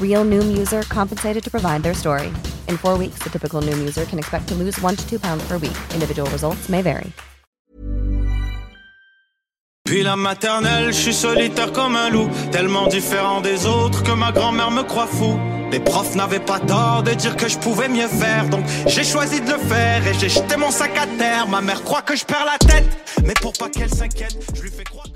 Real Noom user compensated to provide their story. In four weeks, the typical Noom user can expect to lose one to two pounds per week. Individual results may vary. Puis la maternelle, je suis solitaire comme un loup, tellement différent des autres que ma grand-mère me croit fou. Les profs n'avaient pas tort de dire que je pouvais mieux faire, donc j'ai choisi de le faire et j'ai jeté mon sac à terre. Ma mère croit que je perds la tête, mais pour pas qu'elle s'inquiète, je lui fais croire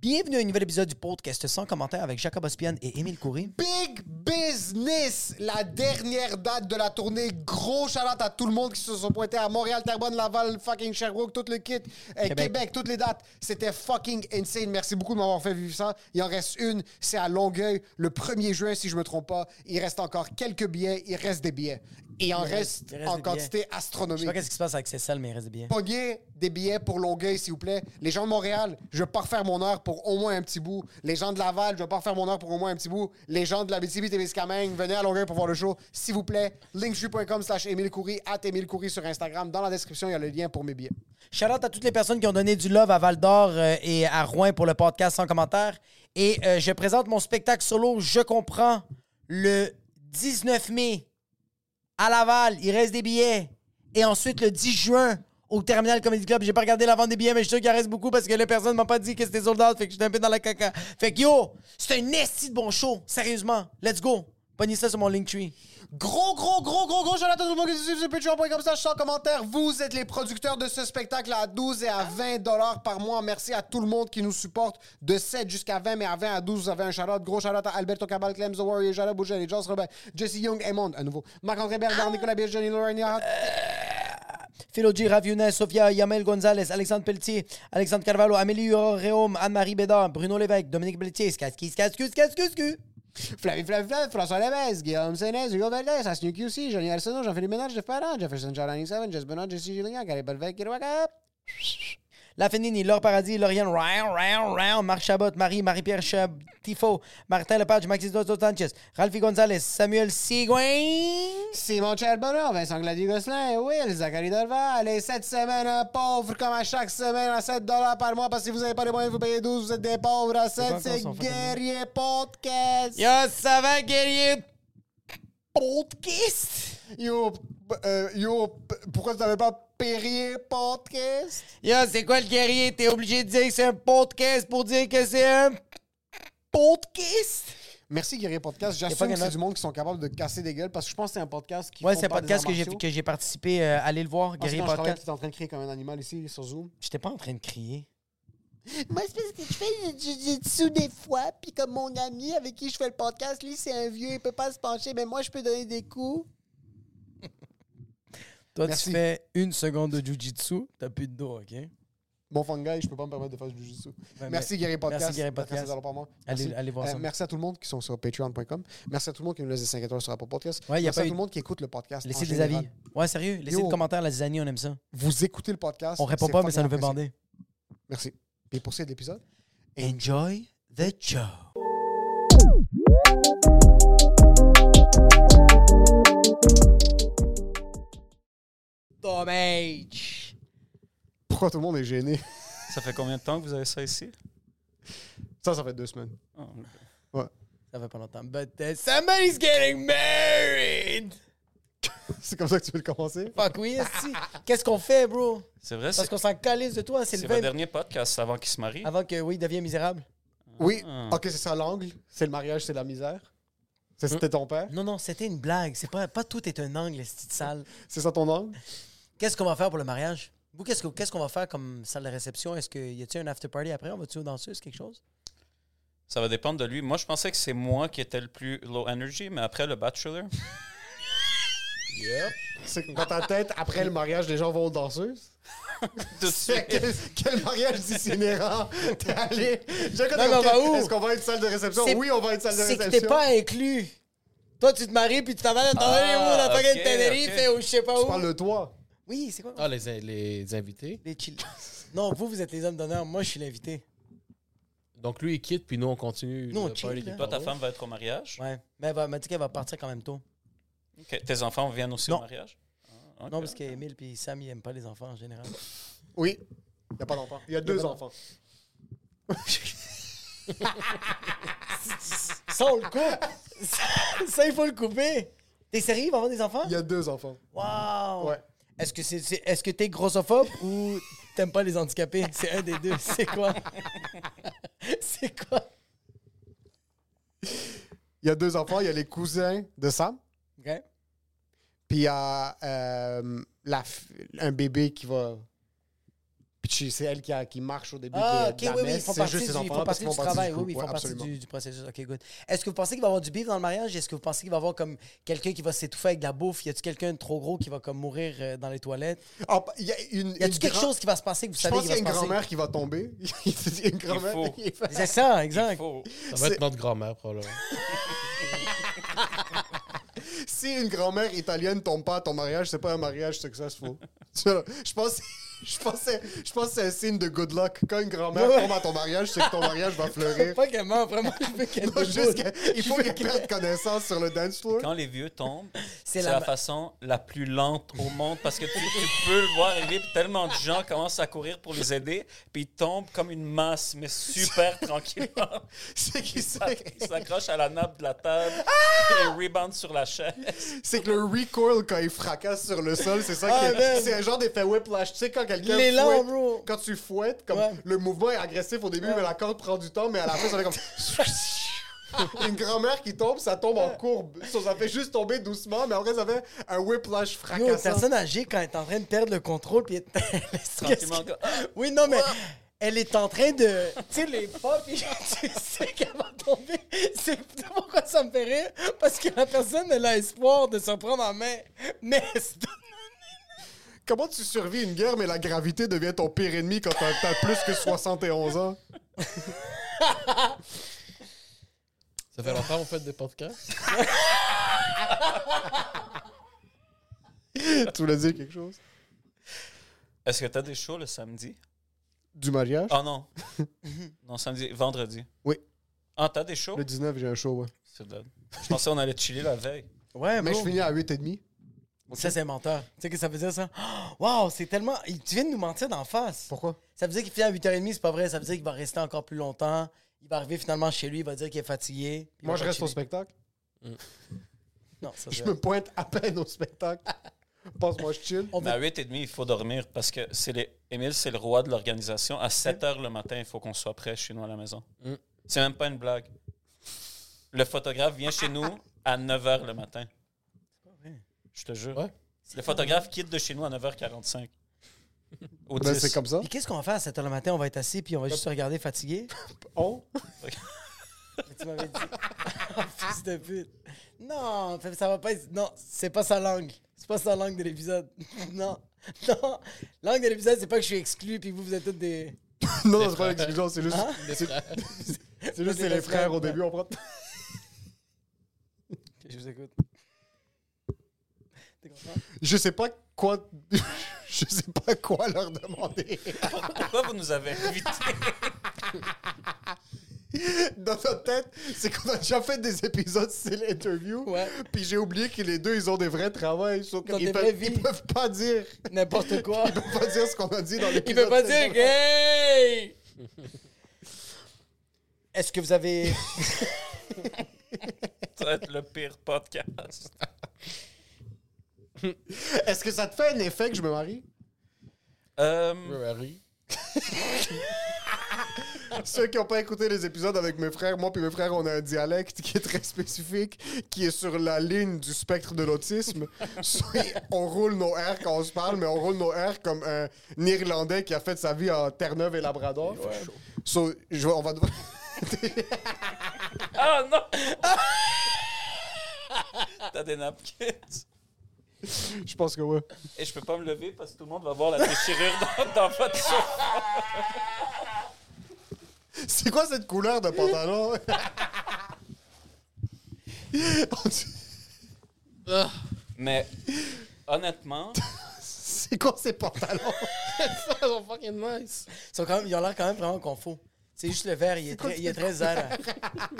Bienvenue à un nouvel épisode du podcast sans commentaire avec Jacob Ospian et Émile Coury. Big business! La dernière date de la tournée. Gros shout à tout le monde qui se sont pointés à Montréal, Terrebonne, Laval, fucking Sherbrooke, tout le kit. Euh, Québec. toutes les dates. C'était fucking insane. Merci beaucoup de m'avoir fait vivre ça. Il en reste une. C'est à Longueuil, le 1er juin, si je me trompe pas. Il reste encore quelques billets. Il reste des billets. Et il en reste, en quantité Je sais astronomique. pas qu'est-ce qui se passe avec ces salles, mais il reste des billets. Pognez des billets pour Longueuil, s'il vous plaît. Les gens de Montréal, je vais pas refaire mon heure pour au moins un petit bout. Les gens de Laval, je vais pas refaire mon heure pour au moins un petit bout. Les gens de la BTB, Témiscamingue, venez à Longueuil pour voir le show, s'il vous plaît. linktree.com slash Émile Coury, at Émile Coury sur Instagram. Dans la description, il y a le lien pour mes billets. Shout out à toutes les personnes qui ont donné du love à Val d'Or euh, et à Rouen pour le podcast sans commentaire. Et euh, je présente mon spectacle solo Je comprends le 19 mai à Laval. Il reste des billets. Et ensuite le 10 juin au Terminal Comedy Club. J'ai pas regardé la vente des billets, mais je suis qu'il reste beaucoup parce que les personnes m'ont pas dit que c'était sold out. Fait que j'étais un peu dans la caca. Fait que yo, c'est un esti de bon show. Sérieusement. Let's go. Pognez ça sur mon Linktree. Gros, gros, gros, gros, gros, à tout le monde qui suit sur patreon.com slash sans commentaire. Vous êtes les producteurs de ce spectacle à 12 et à 20 dollars par mois. Merci à tout le monde qui nous supporte de 7 jusqu'à 20, mais à 20 à 12, vous avez un shout-out. Gros shout-out à Alberto Cabal, Clem, The Warrior, Jala Bougel, Joss Robert, Jesse Young, Emond, à nouveau. Marc-André Bernard, Nicolas Bier, Johnny Lorraine. Philo G, Sofia, Yamel Gonzalez, Alexandre Pelletier, Alexandre Carvalho, Amélie Réaume, Anne-Marie Bédard, Bruno Lévesque, Dominique Pelletier, Skaski, Skasku, Skasku, Skasku. Flavie Flavie Flav, François Levesque, Guillaume Sénès, Hugo Valdez, Asnu QC, Johnny Arsenault, Jean-Philippe Ménard, Jeff Parent, Jefferson Charlani 7, Jess Benoît, Jesse Julien, Gary Belvec, Kirouaka. La Fénini, Laure Paradis, Lauriane, Ryan, Ryan, Ryan, Marc Chabot, Marie, Marie-Pierre Chab, Tifo, Martin Lepage, Maxis Dos Sanchez, Ralphie Gonzalez, Samuel Sigouin. Simon Charbonneau, Vincent Gladier-Gosselin, Will, Zachary Dorval. Et cette semaine, un pauvre comme à chaque semaine, à 7 par mois, parce que si vous n'avez pas les moyens de vous payer 12, vous êtes des pauvres. À 7, encore c'est Guerrier Podcast. Yo, ça va, guerrier? Podcast? Yo, euh, yo, pourquoi tu n'avais pas Perrier Podcast? Yo, c'est quoi le guerrier? T'es obligé de dire que c'est un podcast pour dire que c'est un podcast? Merci Guerrier Podcast. Y a pas J'assume que c'est du monde qui sont capables de casser des gueules parce que je pense que c'est un podcast qui Ouais, c'est un podcast que j'ai, que j'ai participé. euh, allez le voir, Ah, Guerrier Podcast. tu en train de crier comme un animal ici sur Zoom. J'étais pas en train de crier. Moi, c'est parce que je fais du jiu-jitsu des fois, puis comme mon ami avec qui je fais le podcast, lui, c'est un vieux, il peut pas se pencher, mais moi, je peux donner des coups. Toi, Merci. tu fais une seconde de jujitsu, t'as plus de dos, OK? Bon fungi, je peux pas me permettre de faire du jiu-jitsu. Ouais, merci mais- Guerrier Podcast. merci, Podcast. 15 par mois. Allez- Merci. allez voir Euh, ça. Merci à tout le monde qui sont sur patreon.com. Merci à tout le monde qui nous laisse des 5 étoiles sur Apple Podcast. Ouais, y a merci pas à eu- tout le monde qui écoute le podcast. Laissez des général. avis. Ouais, sérieux, laissez des commentaires, la zizanie, on aime ça. Vous écoutez le podcast. On répond pas, mais ça nous fait bander. Merci. Et pour cet épisode, Enjoy the show. Dommage. pourquoi tout le monde est gêné? Ça fait combien de temps que vous avez ça ici? Ça, ça fait deux semaines. Ah, ok. Ça fait pas longtemps. But uh, somebody's getting married. C'est comme ça que tu veux le commencer? Fuck oui, esti. Qu'est-ce qu'on fait, bro? C'est vrai, Parce qu'on s'en calisse de toi. C'est c'est le votre 20 dernier podcast avant qu'il se marie. Avant que, oui, il devienne misérable. Oui. Ah. Ok, c'est ça l'angle. C'est le mariage, c'est la misère. C'est- C'était ton père? Non, non, c'était une blague. C'est pas, pas tout est un angle, de sale. C'est ça ton angle? Qu'est-ce qu'on va faire pour le mariage? Vous, qu'est-ce que- qu'est-ce qu'on va faire comme salle de réception? Est-ce qu'il y a-t-il un after party après? On va-tu aux danseuses, quelque chose? Ça va dépendre de lui. Moi, je pensais que c'est moi qui étais le plus low energy, mais après le bachelor, Yep. C'est que dans ta tête, après le mariage, les gens vont aux danseuses? tout de C'est suite. quel, quel mariage d'itinérant t'es allé? J'ai Non, mais on va où? Est-ce qu'on va être salle de réception? C'est- Oui, on va être salle de C'est réception. que t'es pas inclus. Toi, tu te maries puis tu t'en vas dans Ah, où? Dans fucking ok, Tenerife ou je sais pas Tu où. parles de toi. Oui, c'est quoi? Ah, les, les invités? Les chill. Non, vous, vous êtes les hommes d'honneur. Moi, je suis l'invité. Donc lui, il quitte, puis nous, on continue. Nous, on le chill, party là. qui Toi, ta femme va être au mariage? Ouais. Mais elle va- elle m'a dit qu'elle va partir quand même tôt. Ok. Tes enfants viennent aussi Non. au mariage? Ah, ok. Non, parce qu'Emile puis Sam, ils aiment pas les enfants en général. Oui. Il n'y a pas d'enfant. Il y a deux pas enfants. Ça, on le coupe. Ça, ça, il faut le couper. T'es sérieux, il va avoir des enfants? Il y a deux enfants. Wow! Ouais. Est-ce que c'est, c'est- est-ce que t'es grossophobe ou t'aimes pas les handicapés? C'est un des deux. C'est quoi? c'est quoi? Il y a deux enfants. Il y a les cousins de Sam. OK? Puis il y a euh, la f- un bébé qui va. C'est elle qui, a- qui marche au début Ah, de, ok, de la oui, oui, messe. ils font C'est partie, juste du, ces ils font parce partie du travail. Oui, oui, ils Ouais, font partie du, du processus. OK, good. Est-ce que vous pensez qu'il va y avoir du beef dans le mariage? Est-ce que vous pensez qu'il va y avoir comme quelqu'un qui va s'étouffer avec de la bouffe? Y a-tu quelqu'un de trop gros qui va comme mourir euh, dans les toilettes? Ah, Il y a une. Y a-tu une quelque grand- chose qui va se passer que vous Je savez pense qu'il y va a se une passer? grand-mère qui va tomber. Il y a une grand-mère. faut. qui va- C'est ça, exact. Ça va être notre grand-mère, probablement. Si une grand-mère italienne tombe pas à ton mariage, c'est pas un mariage successful. Je pense. Je pensais, je pense que c'est un signe de good luck. Quand une grand-mère Ouais. tombe à ton mariage, c'est que ton mariage va fleurir. Pas qu'elle meurt, vraiment, je veux qu'elle Non, juste déboule. qu'il faut qu'elle perde connaissance sur le dance floor. Quand les vieux tombent, C'est c'est la ma- façon la plus lente au monde parce que tu, tu peux le voir arriver, puis tellement de gens commencent à courir pour les aider, puis ils tombent comme une masse, mais super tranquillement. C'est qu'il Ils s'accrochent à la nappe de la table et ils reboundent sur la chaise. C'est que le recoil quand il fracasse sur le sol, c'est ça Ah, qui man. est. C'est un genre d'effet whiplash. Tu sais, quand quelqu'un. L'élan, fouette- bro. Quand tu fouettes, comme Ouais. le mouvement est agressif au début, mais la corde prend du temps, mais à la fin, ça fait comme. Une grand-mère qui tombe, ça tombe en courbe. Ça, ça fait juste tomber doucement, mais après, ça fait un whiplash Yo, une fracassant. personne âgée, quand elle est en train de perdre le contrôle, puis elle elle est Ah! Oui, non, mais elle est en train de. Tu sais, les pas, puis tu sais qu'elle va tomber. C'est pourquoi ça me fait rire. Parce que la personne, elle a espoir de se prendre en main. Mais c'est- Comment tu survis une guerre, mais la gravité devient ton pire ennemi quand t'as t'as plus que 71 ans? Ça fait longtemps qu'on fait des podcasts. tu voulais dire quelque chose? Est-ce que tu as des shows le samedi? Du mariage? Ah non. non, samedi, vendredi. Oui. Ah, t'as des shows? Le 19, j'ai un show, ouais. C'est. Je pensais qu'on allait chiller la veille. Ouais, Mais je finis à 8h30. Ça, c'est un menteur. Tu sais que ça veut dire, ça? Waouh, c'est tellement. il- Tu viens de nous mentir d'en face. Pourquoi? Ça veut dire qu'il finit à 8h30, c'est pas vrai. Ça veut dire qu'il va rester encore plus longtemps. Il va arriver finalement chez lui, il va dire qu'il est fatigué. Moi, je reste au spectacle. Non, ça, Je me pointe à peine au spectacle. Pense-moi, je chill. On Mais à veut- 8h30, il faut dormir parce que c'est les... Émile, c'est le roi de l'organisation. À 7h le matin, il faut qu'on soit prêt chez nous à la maison. Mm. C'est même pas une blague. Le photographe vient chez nous à 9h le matin. Je te jure. Ouais. Le photographe quitte de chez nous à 9h45. Au Ben, 10. c'est comme ça. Et qu'est-ce qu'on va faire à 7h le matin? On va être assis puis on va juste se regarder fatigué? On? Tu m'avais dit. Oh, fils de pute. Non, ça va pas être. Non, c'est pas sa langue. C'est pas sa langue de l'épisode. Non. Non. Langue de l'épisode, c'est pas que je suis exclu puis vous, vous êtes tous des. non, non, c'est pas l'exclusion, c'est juste. Hein? Les frères. C'est juste c'est les frères au début, on prend. Je vous écoute. Je sais pas quoi. Je sais pas quoi leur demander. Pourquoi vous nous avez invités? Dans notre tête, c'est qu'on a déjà fait des épisodes style interview. Ouais. Puis j'ai oublié que les deux, ils ont des vrais travails. sauf Dans qu'ils des peuvent, vies. ils peuvent pas dire. N'importe quoi. Ils peuvent pas dire ce qu'on a dit dans l'épisode. peut pas dire. Hey! Est-ce que vous avez. Ça va être le pire podcast. Est-ce que ça te fait un effet que je me marie? Euh, Ouais, Harry. Ceux qui n'ont pas écouté les épisodes avec mes frères, moi puis mes frères, on a un dialecte qui est très spécifique, qui est sur la ligne du spectre de l'autisme. On roule nos R quand on se parle, mais on roule nos R comme un Irlandais qui a fait sa vie en Terre-Neuve et Labrador. So, je- on va devoir- Ah non! T'as des napkins. Je pense que ouais. Et je peux pas me lever parce que tout le monde va voir la déchirure dans, dans votre. C'est quoi cette couleur de pantalon? Ah, Mais honnêtement, C'est quoi ces pantalons? ils sont fucking nice. Ils, sont quand même, ils ont l'air quand même vraiment confos. C'est juste le vert, il est très, il est très Zara.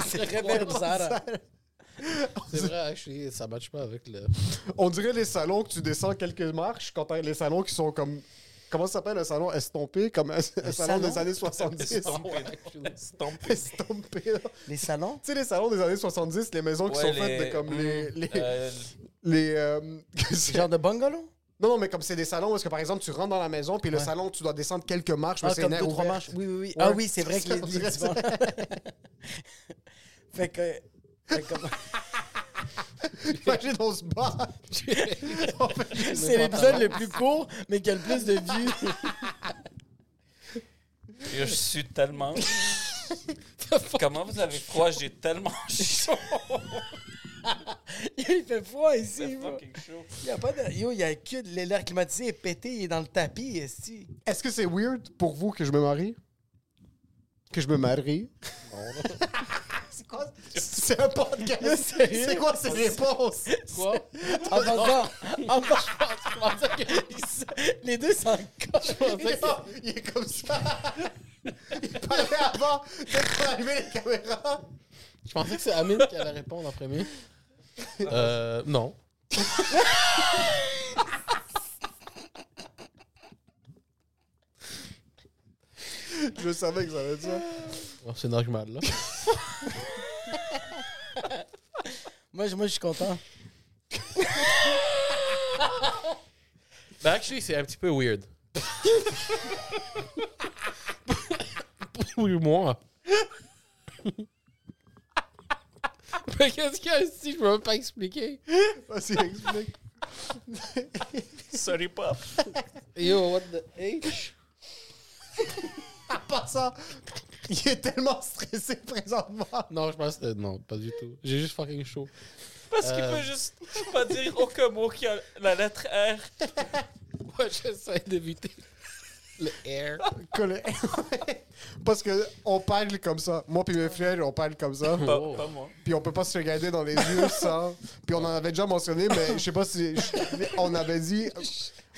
C'est très vert Zara. C'est vrai, actually, ça matche pas avec le. On dirait les salons que tu descends quelques marches quand t'as les salons qui sont comme. Comment ça s'appelle un salon estompé? Comme un, un salon, salon? des années 70. Estompé. Estompé. Estompé, là. Les salons? Tu sais, les salons des années 70, les maisons qui Ouais, sont faites de comme les. les, euh, les, euh, c'est- Genre de bungalow? non, non, mais comme c'est des salons où est-ce que par exemple tu rentres dans la maison, puis le Ouais. salon, tu dois descendre quelques marches, mais Ah, c'est comme trois manches. Oui, oui, oui. Ouais. Ah oui, c'est vrai que les, les fait que. Imagine, on se bat. C'est l'épisode le plus court, mais qui a le plus de vues. je suis tellement. Comment vous avez froid? J'ai tellement chaud. il fait froid ici. Bro. fucking chaud. Il y a pas de. Yo, il y a que de l'air climatisé est pété, il est dans le tapis, esti. Est-ce que c'est weird pour vous que je me marie? Que je me marie? C'est quoi? C'est un podcast. C'est quoi ces réponses? Quoi? Encore, encore, je pensais que les deux. Il est comme ça. Il parlait avant de allumer les caméras. Je pensais que c'est Amine qui allait répondre en premier. Euh, non. Je savais que ça allait être ça. Oh, c'est normal, là. Moi, je- moi, je suis content. Ben, actually, c'est un petit peu weird. Pour moi. Mais qu'est-ce qu'il y a ici? Je peux même pas expliquer? Vas-y, explique. Sorry, pop. Yo, what the H? En passant, il est tellement stressé présentement. Non, je pense que non, pas du tout. J'ai juste fucking chaud. Parce qu'il Euh. peut juste pas dire aucun mot qui a la lettre R. Moi, j'essaie d'éviter le air. Collé. Parce que on parle comme ça. Moi puis mes frères, on parle comme ça. Pas, pas moi. Puis on peut pas se regarder dans les yeux sans. Puis on en avait déjà mentionné, mais je sais pas si. On avait dit.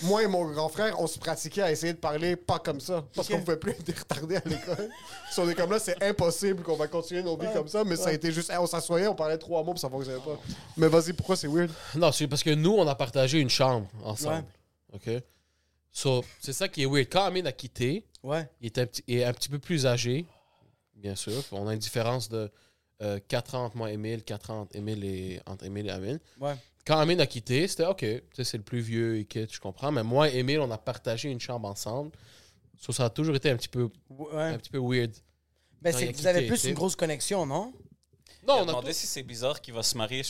Moi et mon grand frère, on se pratiquait à essayer de parler pas comme ça. Parce qu'on pouvait plus être retardés à l'école. Si on est comme là, c'est impossible qu'on va continuer nos vies comme ça. Mais ça a été juste. hey, on s'assoyait, on parlait trois mots, puis ça fonctionnait pas. Mais vas-y, pourquoi c'est weird? Non, c'est parce que nous, on a partagé une chambre ensemble. OK? So, c'est ça qui est weird. Quand Amine a quitté, Ouais. il était un petit, il est un petit peu plus âgé, bien sûr. On a une différence de euh, 4 ans entre moi et Emile, 4 ans entre Emile et, entre Emile et Amine. Ouais. Quand Amine a quitté, c'était OK. tu sais, C'est le plus vieux, il quitte, je comprends. Mais moi et Emile, on a partagé une chambre ensemble. So, ça a toujours été un petit peu, Ouais. un petit peu weird. Ben, Non, c'est que vous avez plus une grosse connexion, non? Non, on on a demandé si c'est bizarre qu'il va se marier.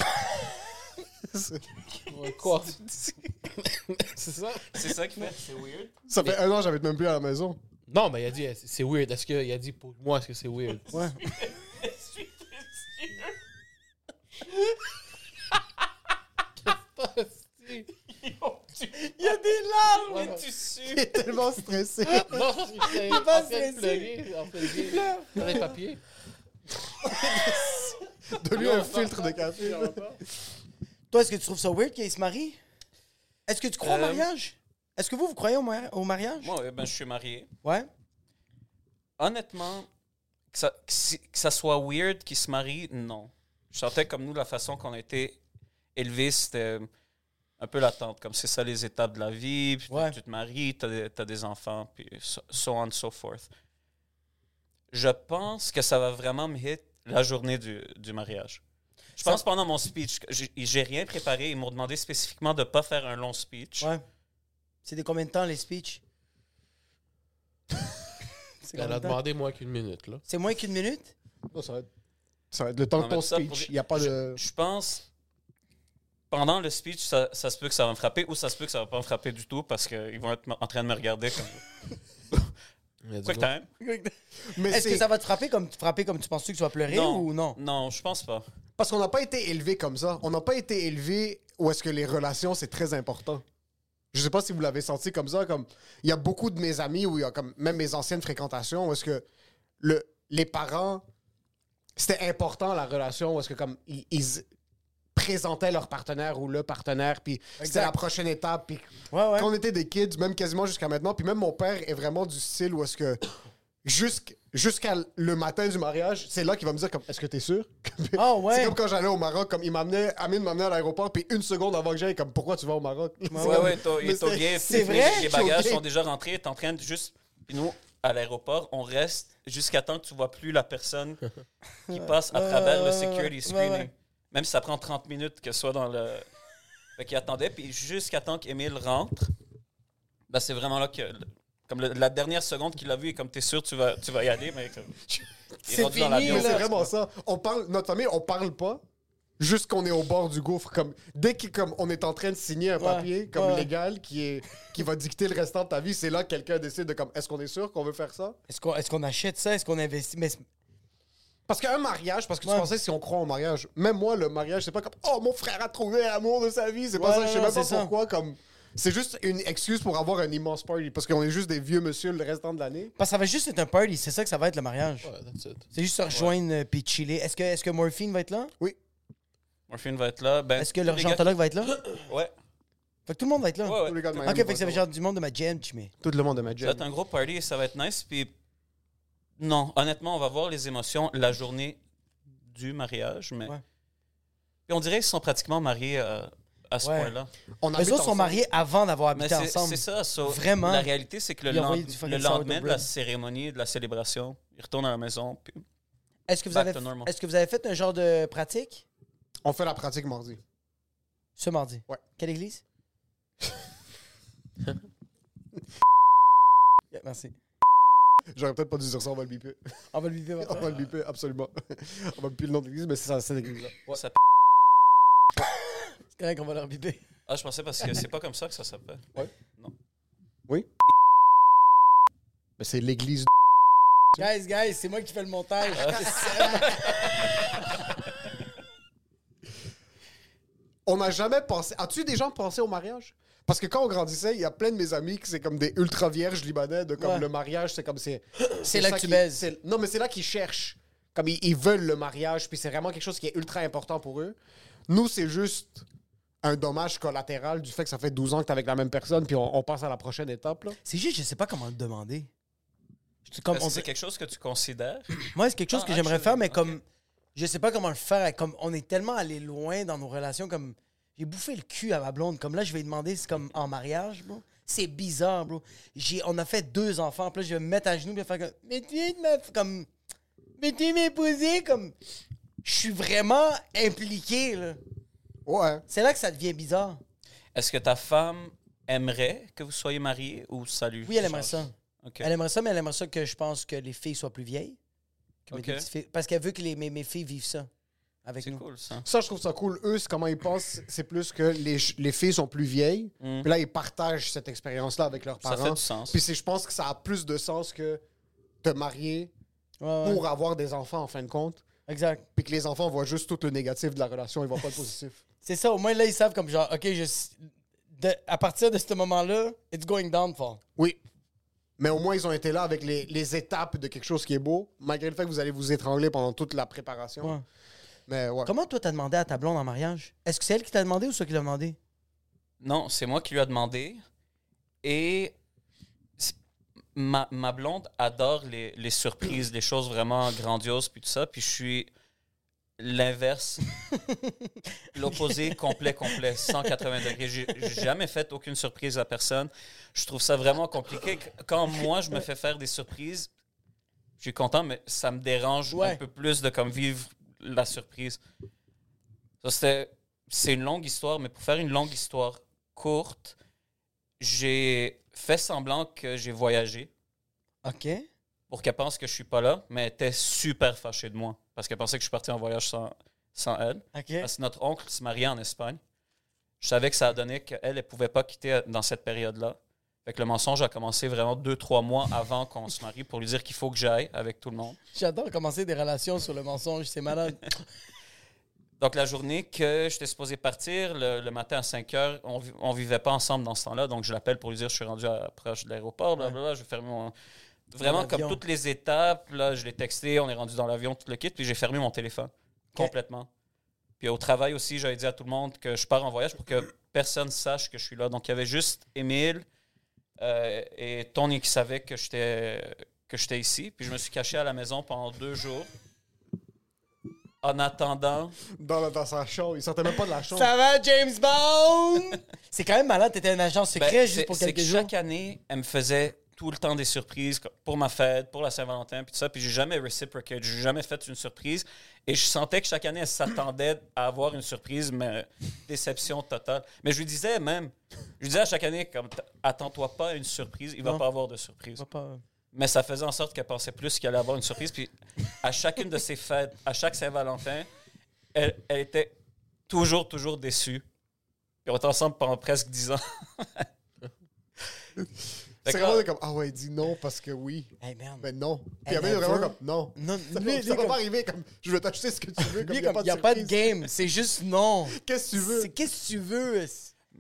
Ouais, Quoi? c'est ça? C'est ça qui fait c'est weird. Ça fait un an, j'avais même plus à la maison. Non, mais il a dit, c'est weird. Est-ce qu'il a dit pour moi, est-ce que c'est weird? Ouais. Il y a des larmes et tu Il sues. est tellement stressé. Non, que j'étais pas stressé. train de Dans les papiers. De lui, un filtre de café. Toi, est-ce que tu trouves ça weird qu'il se marie? Est-ce que tu crois au Euh, mariage? Est-ce que vous, vous croyez au, mari- au mariage? Moi, ben, je suis marié. Ouais. Honnêtement, que ça, que si- que ça soit weird qu'il se marie, non. Je sentais comme nous, la façon qu'on a été élevés, c'était un peu l'attente. Comme c'est ça les étapes de la vie. Puis Ouais. Tu te maries, tu as, des enfants, puis so, so on and so forth. Je pense que ça va vraiment me hit la journée du, du mariage. Je pense pendant mon speech, j'ai rien préparé. Ils m'ont demandé spécifiquement de ne pas faire un long speech. Ouais. C'est des combien de temps, les speeches? Elle a de demandé moins qu'une minute, là. C'est moins qu'une minute? Non, ça, va être, ça va être le temps de ton pour speech. Il n'y a pas de. Je pense, pendant le speech, ça, ça se peut que ça va me frapper ou ça se peut que ça va pas me frapper du tout parce qu'ils vont être en train de me regarder comme. Quick time. Mais Est-ce que ça va te frapper comme, frapper comme tu penses que tu vas pleurer Non. ou non? Non, je pense pas. Parce qu'on n'a pas été élevé comme ça. On n'a pas été élevé où est-ce que les relations, c'est très important. Je sais pas si vous l'avez senti comme ça. Comme il y a beaucoup de mes amis ou il y a comme même mes anciennes fréquentations où est-ce que le, les parents c'était important la relation où est-ce que comme ils, ils présentaient leur partenaire ou le partenaire puis c'était la prochaine étape puis Ouais, ouais. quand on était des kids, même quasiment jusqu'à maintenant, puis même mon père est vraiment du style où est-ce que jusqu'- jusqu'à le matin du mariage, c'est là qu'il va me dire comme est-ce que t'es sûr? Ah, ouais. C'est comme quand j'allais au Maroc, comme il m'amenait, Amine m'amenait à l'aéroport, puis une seconde avant que j'aille, comme pourquoi tu vas au Maroc? Ouais, ouais, ton c'est- vrai? Les bagages sont déjà rentrés, t'es en train de juste. Puis nous, à l'aéroport, on reste jusqu'à temps que tu vois plus la personne qui passe à Ouais, travers le ouais, security ouais, screening. Même si ça prend 30 minutes que ce soit dans le. Fait qu'il attendait, puis jusqu'à temps qu'Emile rentre, ben c'est vraiment là que. Comme le- la dernière seconde qu'il a vu, et comme t'es sûr tu vas, tu vas y aller, mais comme. il est C'est rendu dans fini, c'est vraiment ça. On parle, notre famille, on parle pas. Juste qu'on est au bord du gouffre, comme dès qu'on comme on est en train de signer un Ouais, papier comme ouais. légal qui est qui va dicter le restant de ta vie, c'est là que quelqu'un décide de comme est-ce qu'on est sûr qu'on veut faire ça? Est-ce qu'on est qu'on achète ça? Est-ce qu'on investit? Mais Parce qu'un mariage, parce que Ouais. tu pensais si on croit au mariage, même moi le mariage c'est pas comme oh mon frère a trouvé l'amour de sa vie, c'est pas ça, je sais non, même pas ça. pourquoi comme c'est juste une excuse pour avoir un immense party parce qu'on est juste des vieux monsieur le restant de l'année. parce que ça va juste être un party. C'est ça que ça va être le mariage. Ouais, that's it. C'est juste se rejoindre euh, puis chiller. Est-ce que, est que Morphine va être là? Morphine va être là. Ben, Est-ce que gars- régentologue va être là? Ouais. Fait que tout le monde va être là. Ouais, ouais. Tous les gars de Ok, fait que ça être fait là. genre du monde de ma jam, tu mets. tout le monde de ma Ça va jam. être un gros party et ça va être nice. Puis, non, honnêtement, on va voir les émotions la journée du mariage. Mais Ouais. Puis on dirait qu'ils sont pratiquement mariés euh, à ce Ouais. point-là. On Les autres sont mariés avant d'avoir Mais habité c'est ensemble. c'est ça. so, Vraiment. La réalité, c'est que le, Il a envoyé lend- du fucking le lendemain sourdough de la bread. cérémonie, de la célébration, ils retournent à la maison. Puis, Est-ce que, vous Back avez, to normal. est-ce que vous avez fait un genre de pratique? On fait la pratique mardi. ce mardi? Ouais. Quelle église? Yeah, merci. J'aurais peut-être pas dû dire ça, on va le biper. On va le vivre. On va le biper, absolument. on va biper le nom de l'église, mais c'est ça, cette église-là. ça- C'est correct qu'on va leur biper. Ah, je pensais parce que c'est pas comme ça que ça s'appelle. Mais c'est l'église. Guys, guys, c'est moi qui fais le montage. On n'a jamais pensé. As-tu déjà pensé au mariage? Parce que quand on grandissait, il y a plein de mes amis qui c'est comme des ultra vierges libanais de comme Ouais. le mariage, c'est comme c'est. C'est là ça que tu qui- baises. c'est- Non, mais c'est là qu'ils cherchent. Comme ils, ils veulent le mariage, puis c'est vraiment quelque chose qui est ultra important pour eux. Nous, c'est juste un dommage collatéral du fait que ça fait 12 ans que t'es avec la même personne, puis on, on passe à la prochaine étape. Là. C'est juste, je sais pas comment le demander. C'est comme, Est-ce on que c'est dit- quelque chose que tu considères? Moi, c'est quelque chose Ah, que j'aimerais actually, faire, mais ok. comme. Je sais pas comment le faire. Comme on est tellement allé loin dans nos relations, comme. J'ai bouffé le cul à ma blonde. Comme là, je vais lui demander, c'est comme en mariage, bro. C'est bizarre, bro. J'ai, on a fait deux enfants. Puis là, je vais me mettre à genoux et faire comme. Mais tu ma- Comme. Mais tu es m'épouser, comme. Je suis vraiment impliqué, là. Ouais. C'est là que ça devient bizarre. Est-ce que ta femme aimerait que vous soyez mariés ou ça lui Oui, elle aimerait ça. Ok. Elle aimerait ça, mais elle aimerait ça que je pense que les filles soient plus vieilles. Que filles- Parce qu'elle veut que les, mes, mes filles vivent ça avec C'est nous. cool, ça. Ça, je trouve ça cool. Eux, c'est comment ils pensent, c'est plus que les, les filles sont plus vieilles. Mm. Puis là, ils partagent cette expérience-là avec leurs Ça parents. fait du sens. Puis c'est- je pense que ça a plus de sens que te marier Ouais, ouais. pour avoir des enfants en fin de compte. Exact. Puis que les enfants voient juste tout le négatif de la relation, ils voient pas le positif. C'est ça, au moins là, ils savent comme genre, OK, je, de- à partir de ce moment-là, it's going downfall. Oui. Mais au moins, ils ont été là avec les, les étapes de quelque chose qui est beau, malgré le fait que vous allez vous étrangler pendant toute la préparation. Ouais. Mais ouais. Comment toi, t'as demandé à ta blonde en mariage? Est-ce que c'est elle qui t'a demandé ou c'est toi qui l'a demandé? Non, c'est moi qui lui a demandé. Et ma, ma blonde adore les, les surprises, les choses vraiment grandioses, puis tout ça. Puis je suis l'inverse, l'opposé complet, complet, 180 degrés. J'ai j'ai jamais fait aucune surprise à personne. Je trouve ça vraiment compliqué. Quand moi, je me fais faire des surprises, je suis content, mais ça me dérange Ouais. un peu plus de comme vivre la surprise. C'est une longue histoire, mais pour faire une longue histoire courte, j'ai fait semblant que j'ai voyagé. OK. pour qu'elle pense que je suis pas là, mais elle était super fâchée de moi parce qu'elle pensait que je suis parti en voyage sans, sans elle. OK. Parce que notre oncle se mariait en Espagne. Je savais que ça a donné qu'elle ne pouvait pas quitter dans cette période-là. Fait que le mensonge a commencé vraiment deux, trois mois avant qu'on se marie pour lui dire qu'il faut que j'aille avec tout le monde. J'adore commencer des relations sur le mensonge, c'est malade. Donc, la journée que j'étais supposé partir, le, le matin à 5 heures, on, on vivait pas ensemble dans ce temps-là. Donc, je l'appelle pour lui dire je suis rendu à, proche de l'aéroport, blablabla, je vais fermer mon. Vraiment, comme toutes les étapes, là, je l'ai texté, on est rendu dans l'avion, tout le kit, puis j'ai fermé mon téléphone complètement. Puis au travail aussi, j'avais dit à tout le monde que je pars en voyage pour que personne sache que je suis là. Donc, il y avait juste Émile euh, et Tony qui savaient que j'étais que j'étais ici. Puis je me suis caché à la maison pendant deux jours. En attendant, Dans, la- dans sa chambre. Il sortait même pas de la chambre. Ça va, James Bond? c'est quand même malade, t'étais un agent secret Ben, juste pour quelques que jours. chaque année, elle me faisait tout le temps des surprises pour ma fête, pour la Saint-Valentin, puis tout ça. Puis j'ai jamais reciprocate, j'ai jamais fait une surprise. Et je sentais que chaque année, elle s'attendait à avoir une surprise, mais déception totale. Mais je lui disais même, je lui disais à chaque année, comme attends-toi pas à une surprise, il va Non. pas avoir de surprise. Pas- Mais ça faisait en sorte qu'elle pensait plus qu'il allait avoir une surprise. Puis à chacune de ses fêtes, à chaque Saint-Valentin, elle, elle était toujours, toujours déçue. Puis on était ensemble pendant presque dix ans. C'est vraiment là- comme, ah ouais, dis non parce que oui. Hey, merde. Mais non. Puis Amel est vraiment comme, non. Non, Ça, lui, va- pas arriver comme, je vais t'acheter ce que tu veux. Comme, lui, il y a comme, pas y a de pas de surprise. game, c'est juste non. Qu'est-ce que tu veux? C'est- Qu'est-ce que tu veux?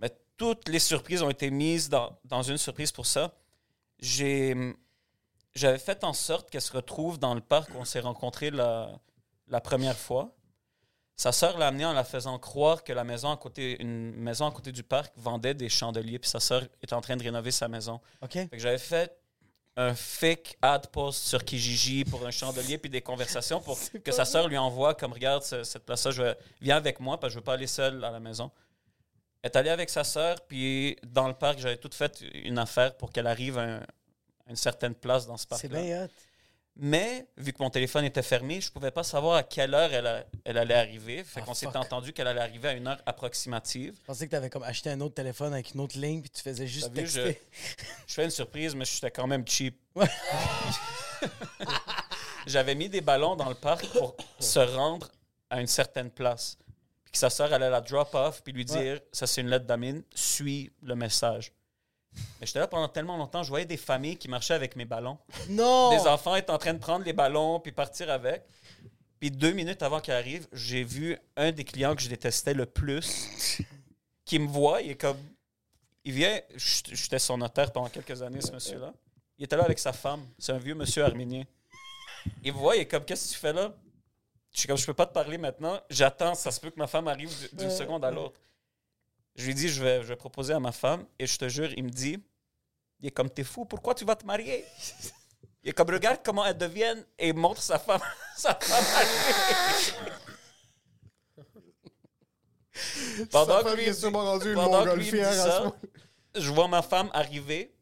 Mais toutes les surprises ont été mises dans, dans une surprise pour ça. J'ai, j'avais fait en sorte qu'elle se retrouve dans le parc où on s'est rencontrés la, la première fois. Sa sœur l'a amenée en la faisant croire que la maison à côté, une maison à côté du parc vendait des chandeliers, puis sa sœur était en train de rénover sa maison. OK. Fait que j'avais fait un fake ad post sur Kijiji pour un chandelier puis des conversations pour que sa sœur lui envoie comme regarde ce- cette place-là, je vais- viens avec moi parce que je veux pas aller seule à la maison. Elle est allée avec sa sœur puis dans le parc j'avais tout fait une affaire pour qu'elle arrive à, un- à une certaine place dans ce C'est parc-là. bien hot. Mais vu que mon téléphone était fermé, je pouvais pas savoir à quelle heure elle, a- elle allait arriver. Fait Ah, qu'on s'est entendu qu'elle allait arriver à une heure approximative. Je pensais que t'avais comme acheté un autre téléphone avec une autre ligne puis tu faisais juste vu, je, je fais une surprise, mais j'étais quand même cheap. Ouais. J'avais mis des ballons dans le parc pour se rendre à une certaine place. Puis que sa sœur allait la drop off puis lui dire Ça, c'est une lettre d'Amine, suis le message. Mais j'étais là pendant tellement longtemps, je voyais des familles qui marchaient avec mes ballons. Non! Des enfants étaient en train de prendre les ballons puis partir avec. Puis deux minutes avant qu'elle arrive, j'ai vu un des clients que je détestais le plus qui me voit. Il est comme. Il vient. J'étais son notaire pendant quelques années, ce monsieur-là. Il était là avec sa femme. C'est un vieux monsieur arménien. Il me voit, il est comme Qu'est-ce que tu fais là? Je suis comme Je peux pas te parler maintenant. J'attends. Ça se peut que ma femme arrive d'une seconde à l'autre. Je lui dis je vais, je vais proposer à ma femme. Et je te jure, il me dit Il est comme T'es fou, pourquoi tu vas te marier? Il est comme, regarde comment elle devient et montre sa femme. sa femme arriver. pendant que lui est sûrement pendant que lui me dit ça, je vois ma femme arriver.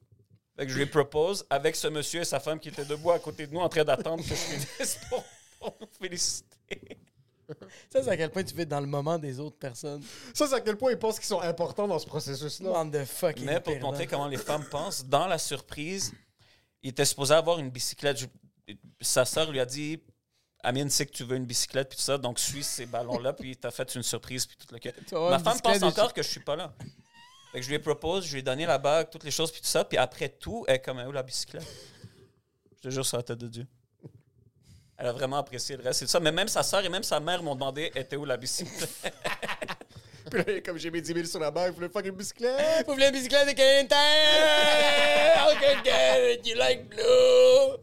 Fait que je lui propose avec ce monsieur et sa femme qui étaient debout à côté de nous en train d'attendre que je finisse pour, pour nous féliciter. Ça, c'est à quel point tu fais dans le moment des autres personnes. Ça, c'est à quel point ils pensent qu'ils sont importants dans ce processus-là. Bande de fucking Mais pour te montrer comment les femmes pensent, dans la surprise, il était supposé avoir une bicyclette. Je- sa sœur lui a dit Amine sait que tu veux une bicyclette, puis tout ça, donc suis ces ballons-là, puis t'as fait une surprise, puis tout le Ma femme pense encore que je suis pas là. Fait que je lui ai propose, je lui ai donné la bague, toutes les choses, puis tout ça, puis après tout, elle est comme où la bicyclette? Je te jure sur la tête de Dieu. Elle a vraiment apprécié le reste, c'est ça. Mais même sa sœur et même sa mère m'ont demandé était où la bicyclette? Puis là, comme j'ai mis 10 000 sur la bague, il voulait fucking bicyclette? Vous voulez une bicyclette de Canadian? OK, get it. You like blue?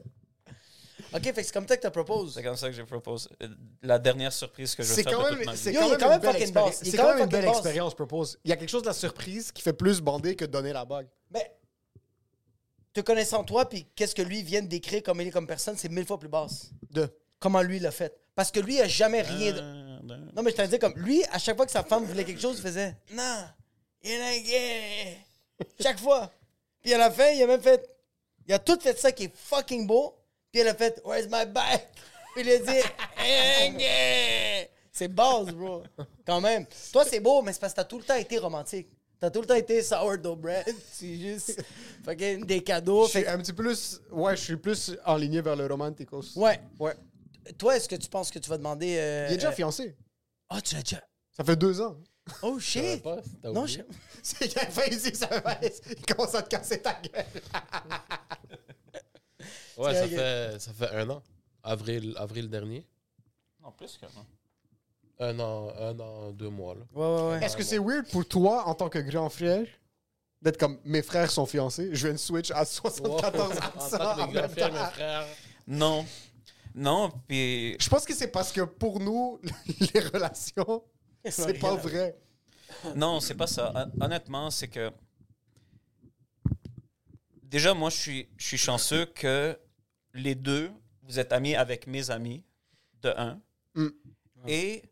OK, fait que c'est comme ça que t'as proposé. C'est comme ça que j'ai proposé. Euh, La dernière surprise que je vais C'est faire quand de même, toute ma vie. c'est quand quand une même belle fucking expérience. boss. C'est quand quand même même une belle expérience, propose. Il y a quelque chose de la surprise qui fait plus bander que de donner la bague. Mais, te connaissant toi, puis qu'est-ce que lui vient de décrire comme il est comme personne, c'est mille fois plus basse. De. Comment lui l'a fait. Parce que lui, il a jamais rien. de- Non, mais je t'en dire comme lui, à chaque fois que sa femme voulait quelque chose, il faisait Non, il a gay. Chaque fois. Puis à la fin, il a même fait. Il a tout fait ça qui est fucking beau. Puis elle a fait Where's my bike? Puis il a dit. C'est base, bro. Quand même. Toi, c'est beau, mais c'est parce que t'as tout le temps été romantique. T'as tout le temps été sourdough bread. C'est juste fucking des cadeaux. Je suis Fait un petit peu plus. Ouais, je suis plus enligné vers le romanticos. Ouais. Ouais. Toi, est-ce que tu penses que tu vas demander. euh, Il est déjà euh, fiancé. Ah, tu l'as déjà. Ça fait deux ans. Oh shit! pas, Non, je... C'est qu'il a fait ici, ça va. Il commence à te casser ta gueule. Ouais, ça fait, ça fait un an. Avril, avril dernier. Non, plus que non. Un an, un an, deux mois. Là. Ouais, ouais, ouais. Est-ce que c'est weird pour toi, en tant que grand frère, d'être comme mes frères sont fiancés, je viens de switch à 74 en ans en même frère, temps? mes frères. Non. Non, puis Je pense que c'est parce que pour nous, les relations, c'est pas vrai. Non, c'est pas ça. Hon- Honnêtement, c'est que. Déjà, moi, je suis, je suis chanceux que les deux, vous êtes amis avec mes amis, de un. Mm. Et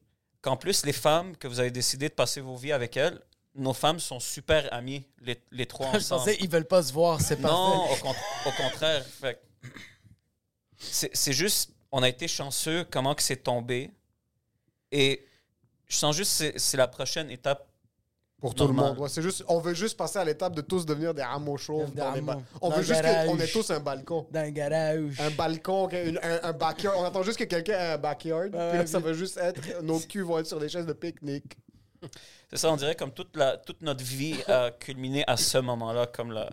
qu'en plus, les femmes que vous avez décidé de passer vos vies avec elles, nos femmes sont super amies, les, les trois Je ensemble. pensais ils veulent pas se voir, c'est Non, parfait. au, con- au contraire. C'est juste, on a été chanceux comment que c'est tombé. Et je sens juste c'est la prochaine étape. Pour tout le monde. Ouais, c'est juste, on veut juste passer à l'étape de tous devenir des hameaux chauves. Des dans les hameaux. ba- On Dans veut juste garage. qu'on ait tous un balcon. Dans le garage. Un balcon, un, un- un backyard. On attend juste que quelqu'un ait un backyard. puis là, ouais, ça puis- va juste être. Nos culs vont être sur des chaises de pique-nique. C'est ça, on dirait comme toute, la, toute notre vie a culminé à ce moment-là. Comme la...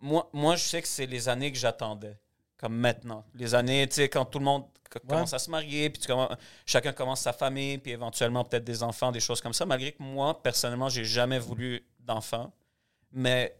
moi, moi, je sais que c'est les années que j'attendais. Comme maintenant. Les années, tu sais, quand tout le monde co- commence à se marier, puis tu commen- chacun commence sa famille, puis éventuellement peut-être des enfants, des choses comme ça. Malgré que moi, personnellement, j'ai jamais voulu d'enfants. Mais